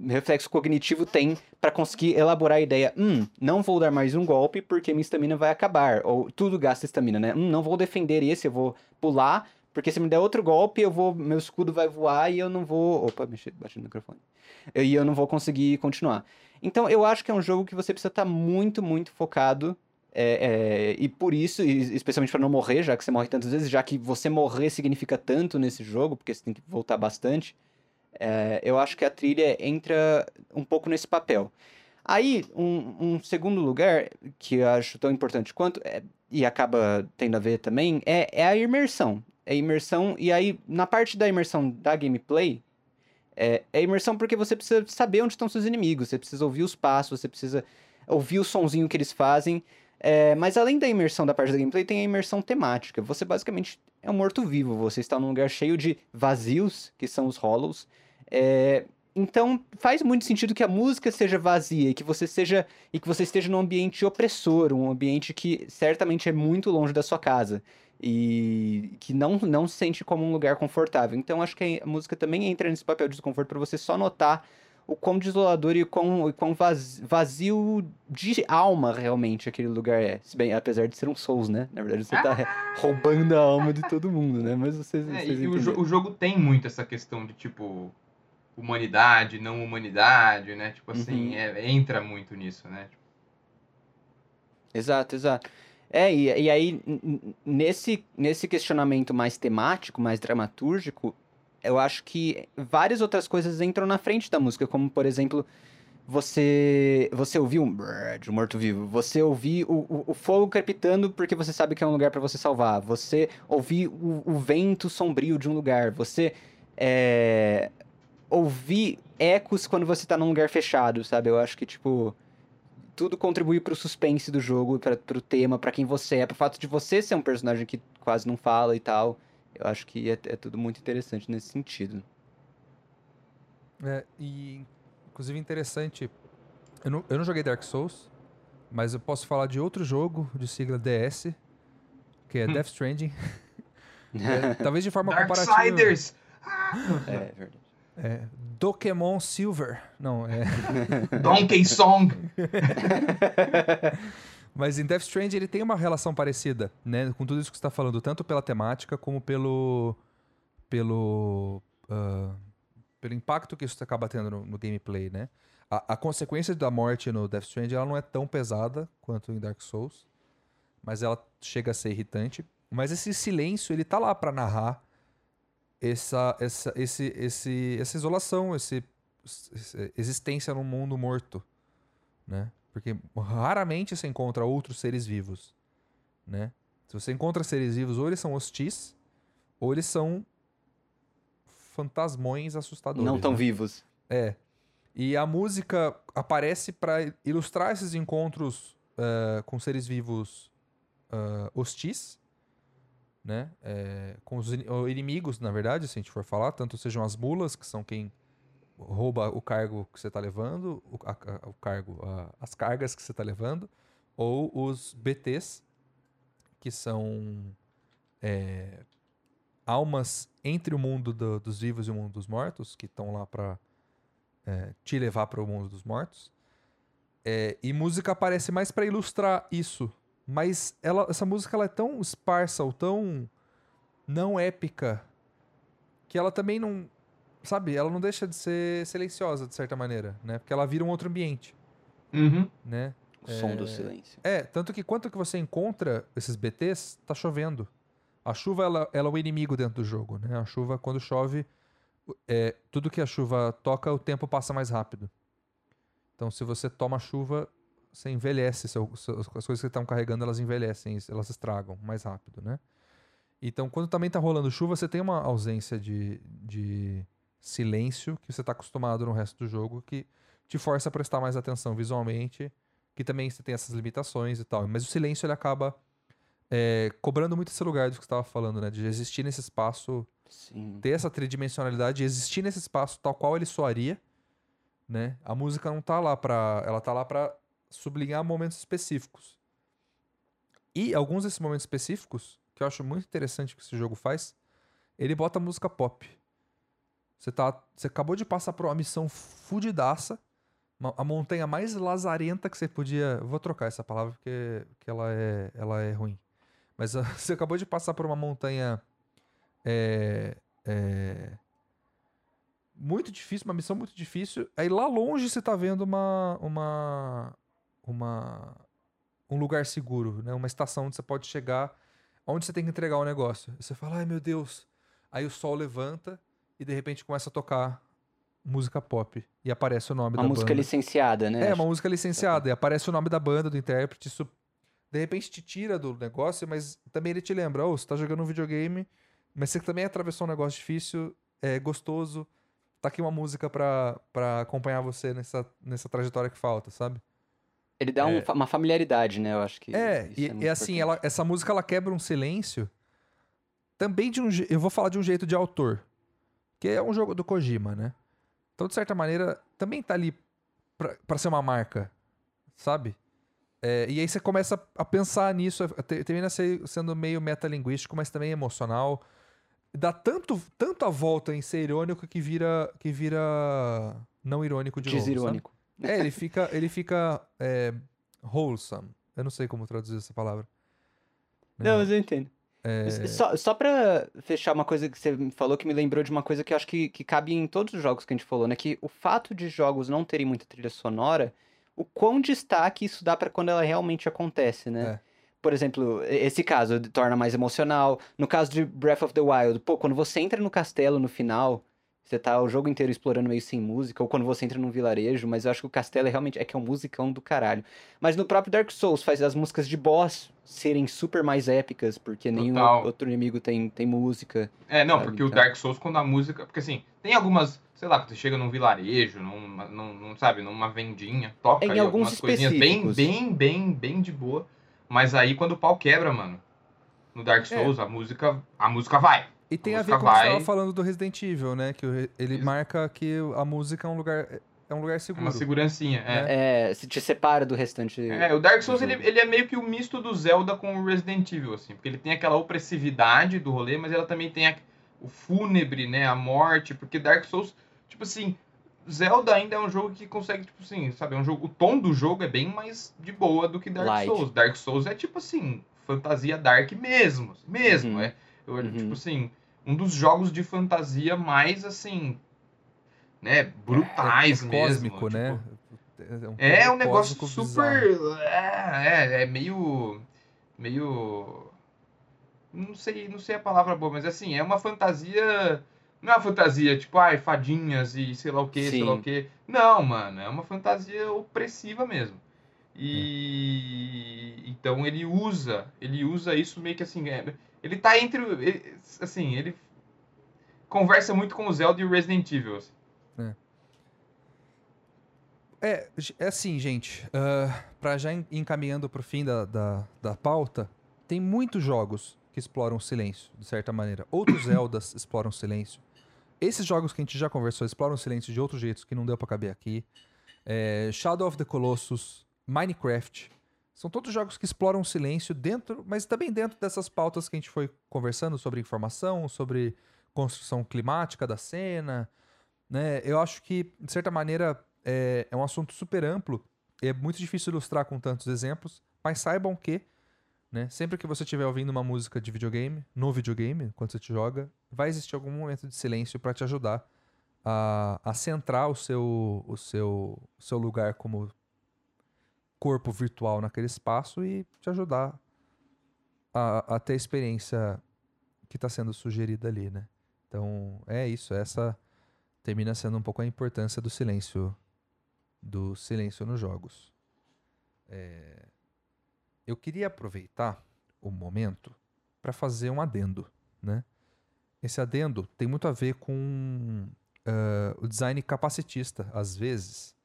reflexo cognitivo tem pra conseguir elaborar a ideia, hum, não vou dar mais um golpe porque minha estamina vai acabar, ou tudo gasta estamina, né? Hum, não vou defender esse, eu vou pular, porque se me der outro golpe, eu vou, meu escudo vai voar e eu não vou, opa, mexi, bati no microfone. E eu não vou conseguir continuar. Então, eu acho que é um jogo que você precisa estar muito, muito focado é, é, e por isso, e especialmente para não morrer, já que você morre tantas vezes, já que você morrer significa tanto nesse jogo, porque você tem que voltar bastante, é, eu acho que a trilha entra um pouco nesse papel. Aí, um, um segundo lugar, que eu acho tão importante quanto, é- e acaba tendo a ver também, é, é a imersão. É a imersão, e aí, na parte da imersão da gameplay, é, é imersão porque você precisa saber onde estão seus inimigos, você precisa ouvir os passos, você precisa ouvir o sonzinho que eles fazem. É, mas além da imersão da parte da gameplay, tem a imersão temática. Você basicamente é um morto-vivo, você está num lugar cheio de vazios, que são os hollows. É, então faz muito sentido que a música seja vazia e que você seja e que você esteja num ambiente opressor, um ambiente que certamente é muito longe da sua casa e que não não se sente como um lugar confortável. Então acho que a música também entra nesse papel de desconforto para você só notar o quão desolador e o quão, o quão vaz- vazio de alma realmente aquele lugar é. Se bem, apesar de ser um Souls, né? Na verdade, você tá roubando a alma de todo mundo, né? Mas vocês, É, vocês e o, jo- o jogo tem muito essa questão de, tipo, humanidade, não humanidade, né? Tipo assim, Uhum. é- entra muito nisso, né? Exato, exato. É, e, e aí, nesse, nesse questionamento mais temático, mais dramatúrgico, eu acho que várias outras coisas entram na frente da música, como, por exemplo, você você ouvir um de um morto-vivo, você ouvir o, o, o fogo crepitando porque você sabe que é um lugar pra você salvar, você ouvir o, o vento sombrio de um lugar, você é, ouvir ecos quando você tá num lugar fechado, sabe? Eu acho que, tipo, tudo contribui pro suspense do jogo, para pro tema, pra quem você é, pro fato de você ser um personagem que quase não fala e tal. Eu acho que é, é tudo muito interessante nesse sentido. É, e, inclusive, interessante. Eu não, eu não joguei Dark Souls, mas eu posso falar de outro jogo de sigla DS, que é Death Stranding. É, talvez de forma comparativa. Darksiders! É, é verdade. É, Dokemon Silver. Não, é. Donkey Song! Mas em Death Stranding ele tem uma relação parecida, né? Com tudo isso que você está falando, tanto pela temática como pelo. pelo. ah, pelo impacto que isso acaba tendo no, no gameplay, né? A, a consequência da morte no Death Stranding ela não é tão pesada quanto em Dark Souls, mas ela chega a ser irritante. Mas esse silêncio, ele tá lá para narrar essa, essa, esse, esse, essa isolação, esse, essa existência num mundo morto, né? Porque raramente você encontra outros seres vivos, né? Se você encontra seres vivos, ou eles são hostis, ou eles são fantasmões assustadores. Não tão né? vivos. É. E a música aparece para ilustrar esses encontros eh, com seres vivos ah, hostis, né? Eh, com os inimigos, na verdade, se a gente for falar, tanto sejam as mulas, que são quem rouba o cargo que você está levando, o, a- o cargo, a- as cargas que você está levando, ou os BTs, que são eh, almas entre o mundo do- dos vivos e o mundo dos mortos, que estão lá para te levar para o mundo dos mortos. É, e música aparece mais para ilustrar isso. Mas ela, essa música ela é tão esparsa ou tão não épica que ela também não. Sabe? Ela não deixa de ser silenciosa, de certa maneira, né? Porque ela vira um outro ambiente, Uhum. né? O som do silêncio. É, tanto que quanto que você encontra esses BTs, tá chovendo. A chuva, ela, ela é o inimigo dentro do jogo, né? A chuva, quando chove, é, tudo que a chuva toca, o tempo passa mais rápido. Então, se você toma chuva, você envelhece. seu- seu- as coisas que estão carregando, elas envelhecem, elas estragam mais rápido, né? Então, quando também tá rolando chuva, você tem uma ausência de, de silêncio que você tá acostumado no resto do jogo, que te força a prestar mais atenção visualmente que também você tem essas limitações e tal. Mas o silêncio ele acaba é, cobrando muito esse lugar do que você estava falando, né? De existir nesse espaço, Sim. ter essa tridimensionalidade, existir nesse espaço tal qual ele soaria, né? A música não tá lá pra. Ela tá lá pra sublinhar momentos específicos. E alguns desses momentos específicos, que eu acho muito interessante que esse jogo faz, ele bota música pop. Você, tá, você acabou de passar por uma missão fudidaça, a montanha mais lazarenta que você podia. Vou trocar essa palavra porque, porque ela, é, ela é ruim. Mas ah, você acabou de passar por uma montanha. é, é, muito difícil, uma missão muito difícil. Aí lá longe você tá vendo uma. uma. Uma um lugar seguro, né? Uma estação onde você pode chegar, onde você tem que entregar o negócio. E você fala, ai meu Deus. Aí o sol levanta e de repente começa a tocar música pop. E aparece o nome Uma da música banda. licenciada, né? É, uma música licenciada. E aparece o nome da banda, do intérprete. Isso de repente te tira do negócio, mas também ele te lembra: oh, você tá jogando um videogame, mas você também atravessou um negócio difícil, é gostoso. Tá aqui uma música pra, pra acompanhar você nessa, nessa trajetória que falta, sabe? Ele dá um fa- uma familiaridade, né? Eu acho que. É, e, muito e assim, ela, essa música ela quebra um silêncio também de um Eu vou falar de um jeito de autor. Que é um jogo do Kojima, né? Então, de certa maneira, também tá ali pra, pra ser uma marca, sabe? É, e aí você começa a pensar nisso, te- termina se- sendo meio metalinguístico, mas também emocional. Dá tanto, tanto a volta em ser irônico que vira, que vira não irônico de novo. Desirônico. É, ele fica, ele fica é, wholesome. Eu não sei como traduzir essa palavra. Não, É, mas eu entendo. Só, só pra fechar uma coisa que você falou que me lembrou de uma coisa que eu acho que, que cabe em todos os jogos que a gente falou, né? Que o fato de jogos não terem muita trilha sonora, o quão destaque isso dá pra quando ela realmente acontece, né? É. Por exemplo, esse caso torna mais emocional. No caso de Breath of the Wild, pô, quando você entra no castelo no final, você tá o jogo inteiro explorando meio sem música, ou quando você entra num vilarejo, mas eu acho que o castelo é realmente é que é um musicão do caralho. Mas no próprio Dark Souls faz as músicas de boss serem super mais épicas, porque nenhum Total. outro inimigo tem, tem música. É, não, Sabe, porque o então. Dark Souls, quando a música. Porque assim, tem algumas. Sei lá, quando você chega num vilarejo, numa, num, num, sabe, numa vendinha, toca Em alguns algumas coisinhas bem, bem, bem, bem de boa. Mas aí quando o pau quebra, mano, no Dark Souls, a música. A música vai. E tem a a ver com o que você estava falando do Resident Evil, né? Que ele Isso. marca que a música é um lugar, é um lugar É seguro. uma segurancinha. É. É, se te separa do restante. É, o Dark Souls ele, ele é meio que o misto do Zelda com o Resident Evil, assim, porque ele tem aquela opressividade do rolê, mas ela também tem a- o fúnebre, né, a morte, porque Dark Souls, tipo assim, Zelda ainda é um jogo que consegue, tipo assim, sabe, é um jogo, o tom do jogo é bem mais de boa do que Dark Light. Souls. Dark Souls é tipo assim, fantasia dark mesmo, mesmo, Uhum. é, eu, Uhum. tipo assim, um dos jogos de fantasia mais assim, né, brutais é, é mesmo, cósmico, tipo, né? é um negócio cósmico super. bizarro. É, é, é meio. meio. Não sei, não sei a palavra boa, mas assim, é uma fantasia. Não é uma fantasia tipo, ai, fadinhas e sei lá o que, sei lá o que. Não, mano, é uma fantasia opressiva mesmo. E então ele usa, ele usa isso meio que assim, é, ele tá entre, ele, assim, ele conversa muito com o Zelda e o Resident Evil. Assim. É, é assim, gente. Uh, pra já en- encaminhando pro fim da, da, da pauta, tem muitos jogos que exploram o silêncio, de certa maneira. Outros Zeldas exploram o silêncio. Esses jogos que a gente já conversou exploram o silêncio de outros jeitos que não deu pra caber aqui. É, Shadow of the Colossus, Minecraft. São todos jogos que exploram o silêncio dentro, mas também dentro dessas pautas que a gente foi conversando sobre informação, sobre construção climática da cena. Né? Eu acho que, de certa maneira, é, é um assunto super amplo. É muito difícil ilustrar com tantos exemplos, mas saibam que, né, sempre que você estiver ouvindo uma música de videogame, no videogame, quando você te joga, vai existir algum momento de silêncio para te ajudar a, a centrar o seu, o seu, o seu lugar como corpo virtual naquele espaço e te ajudar a, a ter a experiência que está sendo sugerida ali, né? Então, é isso. Essa termina sendo um pouco a importância do silêncio do silêncio nos jogos. É, Eu queria aproveitar o momento para fazer um adendo, né? Esse adendo tem muito a ver com ah, o design capacitista, às vezes,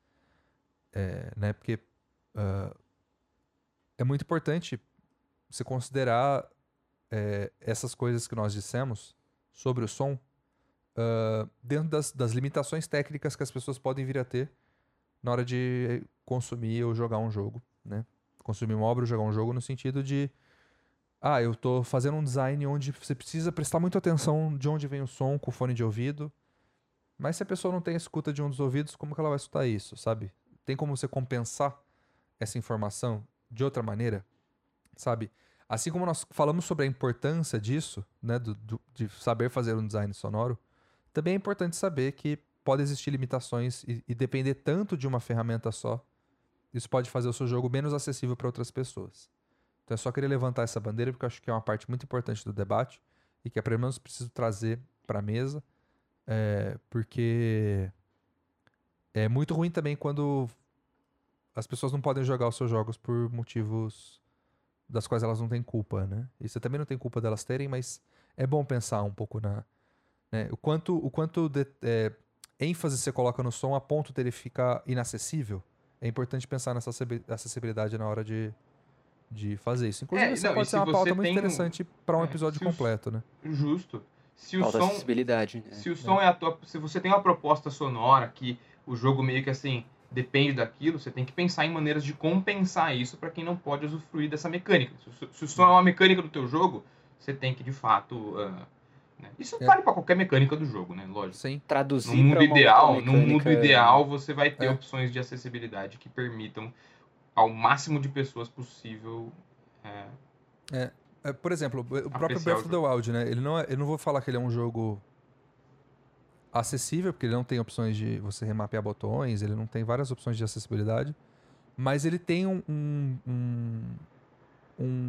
é, né? Porque ah, é muito importante você considerar é, essas coisas que nós dissemos sobre o som ah, dentro das, das limitações técnicas que as pessoas podem vir a ter na hora de consumir ou jogar um jogo, né? Consumir uma obra ou jogar um jogo no sentido de ah, eu tô fazendo um design onde você precisa prestar muita atenção de onde vem o som com o fone de ouvido. Mas se a pessoa não tem a escuta de um dos ouvidos, como que ela vai escutar isso, sabe? Tem como você compensar essa informação de outra maneira, sabe? Assim como nós falamos sobre a importância disso, né, do- do- de saber fazer um design sonoro, também é importante saber que pode existir limitações e, e depender tanto de uma ferramenta só, isso pode fazer o seu jogo menos acessível para outras pessoas. Então eu só queria levantar essa bandeira porque eu acho que é uma parte muito importante do debate e que é pelo menos preciso trazer para a mesa, é, porque é muito ruim também quando as pessoas não podem jogar os seus jogos por motivos das quais elas não têm culpa, né? E você também não tem culpa delas terem, mas é bom pensar um pouco na né, o quanto o quanto de- é, ênfase você coloca no som a ponto dele ficar inacessível. É importante pensar nessa acessi- acessibilidade na hora de, de fazer isso. Inclusive, É, isso não, pode se ser uma pauta muito tem interessante para um é, episódio completo, né? Justo. Se o Falta som, acessibilidade. né? se o som é a tua, se você tem uma proposta sonora que o jogo meio que assim depende daquilo, você tem que pensar em maneiras de compensar isso para quem não pode usufruir dessa mecânica. Se, se som é uma mecânica do teu jogo, você tem que de fato ah, né? isso É. vale para qualquer mecânica do jogo, né? Lógico. Sim. Traduzir No mundo ideal, no mundo mecânica- ideal, você vai ter É. opções de acessibilidade que permitam ao máximo de pessoas possível. é, É, por exemplo, o próprio Breath of the Wild, né? Ele não é, eu não vou falar que ele é um jogo acessível, porque ele não tem opções de você remapear botões, ele não tem várias opções de acessibilidade, mas ele tem um, um, um,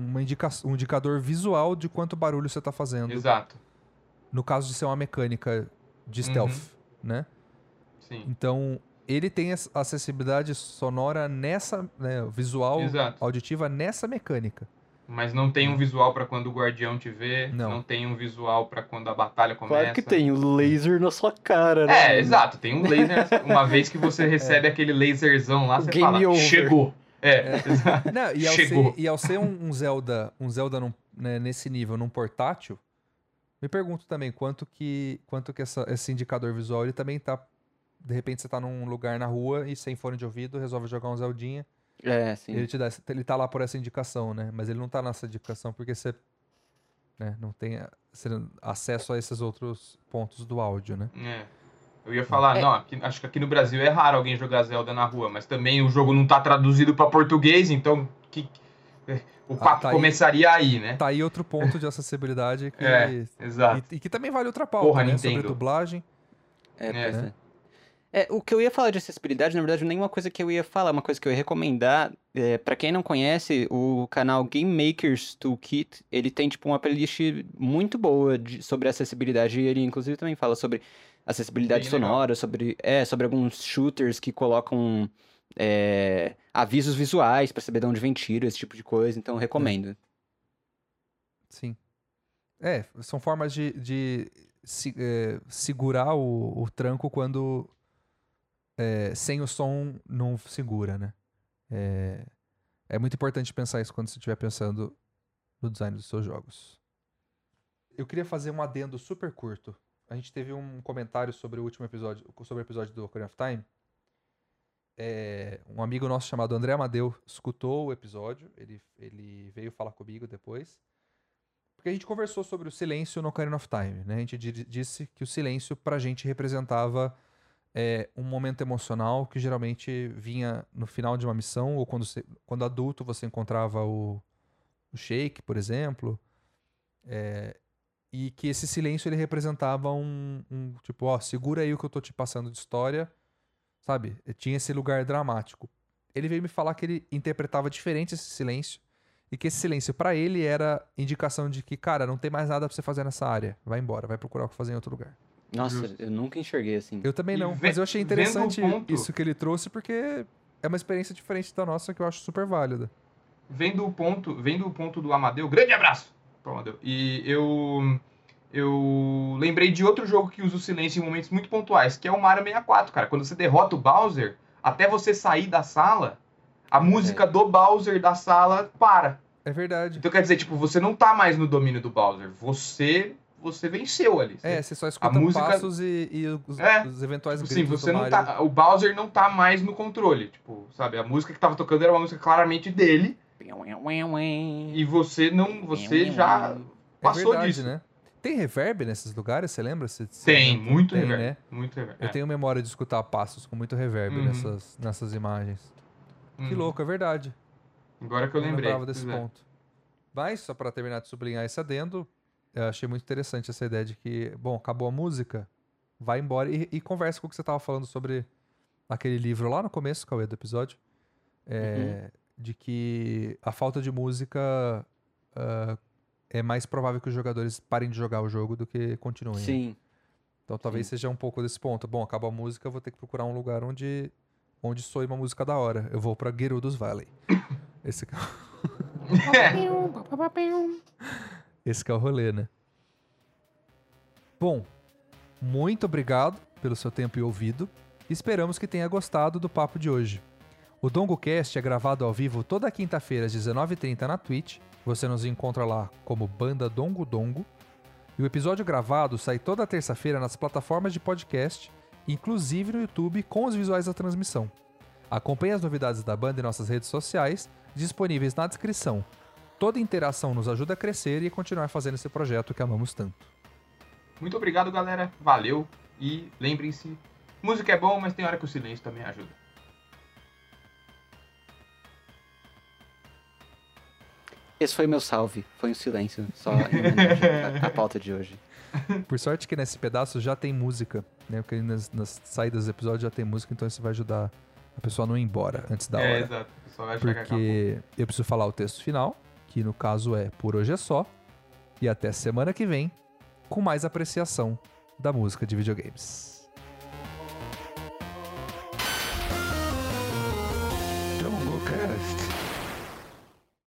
uma indica um indicador visual de quanto barulho você está fazendo. exato. No caso de ser uma mecânica de Uhum. stealth, né? Sim. Então, ele tem acessibilidade sonora nessa, né, visual, Exato. auditiva nessa mecânica. Mas não tem um visual pra quando o guardião te vê, Não. não, tem um visual pra quando a batalha começa. Claro que tem, o laser na sua cara, né? É, exato, tem um laser. Uma vez que você recebe aquele laserzão lá, você Game fala, over. chegou. É, exato. Não, e, ao Chegou. ser, e ao ser um, um Zelda, um Zelda num- né, nesse nível, num portátil, me pergunto também quanto que, quanto que essa- esse indicador visual ele também tá. De repente você tá num lugar na rua e sem fone de ouvido, resolve jogar um Zeldinha. É, sim. Ele te dá, ele tá lá por essa indicação, né? Mas ele não tá nessa indicação porque você né, não tem acesso a esses outros pontos do áudio, né? É. Eu ia falar, É. não, aqui- acho que aqui no Brasil é raro alguém jogar Zelda na rua, mas também o jogo não tá traduzido pra português, então que, é, o papo tá aí. começaria aí, né? Tá aí outro ponto de acessibilidade que. É, Exato. E, e que também vale outra pauta, Porra, né? Sobre Nintendo. dublagem. É, É. pois é. É, o que eu ia falar de acessibilidade, na verdade, nem uma coisa que eu ia falar, uma coisa que eu ia recomendar. É, para quem não conhece, o canal Game Makers Toolkit, ele tem, tipo, uma playlist muito boa de- sobre acessibilidade. E ele, inclusive, também fala sobre acessibilidade Bem legal. sonora, sobre, é, sobre alguns shooters que colocam é, avisos visuais pra saber de onde vem tiro, esse tipo de coisa, então recomendo. Sim. É, são formas de, de se- é, segurar o, o tranco quando é, sem o som não segura, né? É, é muito importante pensar isso quando você estiver pensando no design dos seus jogos. Eu queria fazer um adendo super curto. A gente teve um comentário sobre o último episódio, sobre o episódio do Ocarina of Time. É, um amigo nosso chamado André Amadeu escutou o episódio, ele, ele veio falar comigo depois. Porque a gente conversou sobre o silêncio no Ocarina of Time, né? A gente di- disse que o silêncio pra gente representava é, um momento emocional que geralmente vinha no final de uma missão, ou quando, você, quando adulto você encontrava o, o Shake, por exemplo. É, e que esse silêncio ele representava um, um tipo, ó, segura aí o que eu tô te passando de história, sabe? Tinha esse lugar dramático. Ele veio me falar que ele interpretava diferente esse silêncio e que esse silêncio pra ele era indicação de que, cara, não tem mais nada pra você fazer nessa área. Vai embora, vai procurar o que fazer em outro lugar. Nossa, Justo. eu nunca enxerguei assim. Eu também não, mas eu achei interessante ponto- isso que ele trouxe porque é uma experiência diferente da nossa que eu acho super válida. vendo o ponto, vendo o ponto do Amadeu, grande abraço pro Amadeu. E eu eu lembrei de outro jogo que usa o silêncio em momentos muito pontuais, que é o Mario 64, cara. Quando você derrota o Bowser, até você sair da sala, a música do Bowser da sala para. É verdade. Então quer dizer, tipo, você não tá mais no domínio do Bowser, você você venceu ali. É, você só escuta música- passos e, e os, É, os eventuais Tipo, gritos sim, você não tá, o Bowser não tá mais no controle, tipo, sabe? A música que tava tocando era uma música claramente dele e você não, você já É passou verdade, disso. né? Tem reverb nesses lugares, você lembra? Você- você Tem, lembra? muito Tem, reverb. né? Muito reverb. Eu é. tenho memória de escutar passos com muito reverb Uhum. nessas, nessas imagens. Que Uhum. louco, é verdade. Agora que eu não lembrei. lembrava desse é. ponto. Mas, só pra terminar de sublinhar esse adendo, eu achei muito interessante essa ideia de que, bom, acabou a música, vai embora e, e conversa com o que você tava falando sobre aquele livro lá no começo, Cauê, do episódio. é, De que a falta de música ah, é mais provável que os jogadores parem de jogar o jogo do que continuem. né? Sim. Então talvez seja um pouco desse ponto. Bom, acabou a música, eu vou ter que procurar um lugar onde onde soe uma música da hora. Eu vou pra Gerudos Valley. Esse é o- Esse que é o rolê, né? Bom, muito obrigado pelo seu tempo e ouvido. Esperamos que tenha gostado do papo de hoje. O DongoCast é gravado ao vivo toda quinta-feira às 19h30 na Twitch. Você nos encontra lá como Banda Dongo Dongo. E o episódio gravado sai toda terça-feira nas plataformas de podcast, inclusive no YouTube com os visuais da transmissão. Acompanhe as novidades da banda em nossas redes sociais, disponíveis na descrição. Toda interação nos ajuda a crescer e a continuar fazendo esse projeto que amamos tanto. Muito obrigado, galera. Valeu. E lembrem-se, música é bom, mas tem hora que o silêncio também ajuda. Esse foi meu salve. Foi um silêncio, só à- à pauta de hoje. Por sorte que nesse pedaço já tem música, né? Porque nas, nas saídas do episódio já tem música, então isso vai ajudar a pessoa a não ir embora antes da é, hora. exato. Só vai chegar acabou. Porque eu preciso falar o texto final, que no caso é Por Hoje é Só. E até semana que vem, com mais apreciação da música de videogames.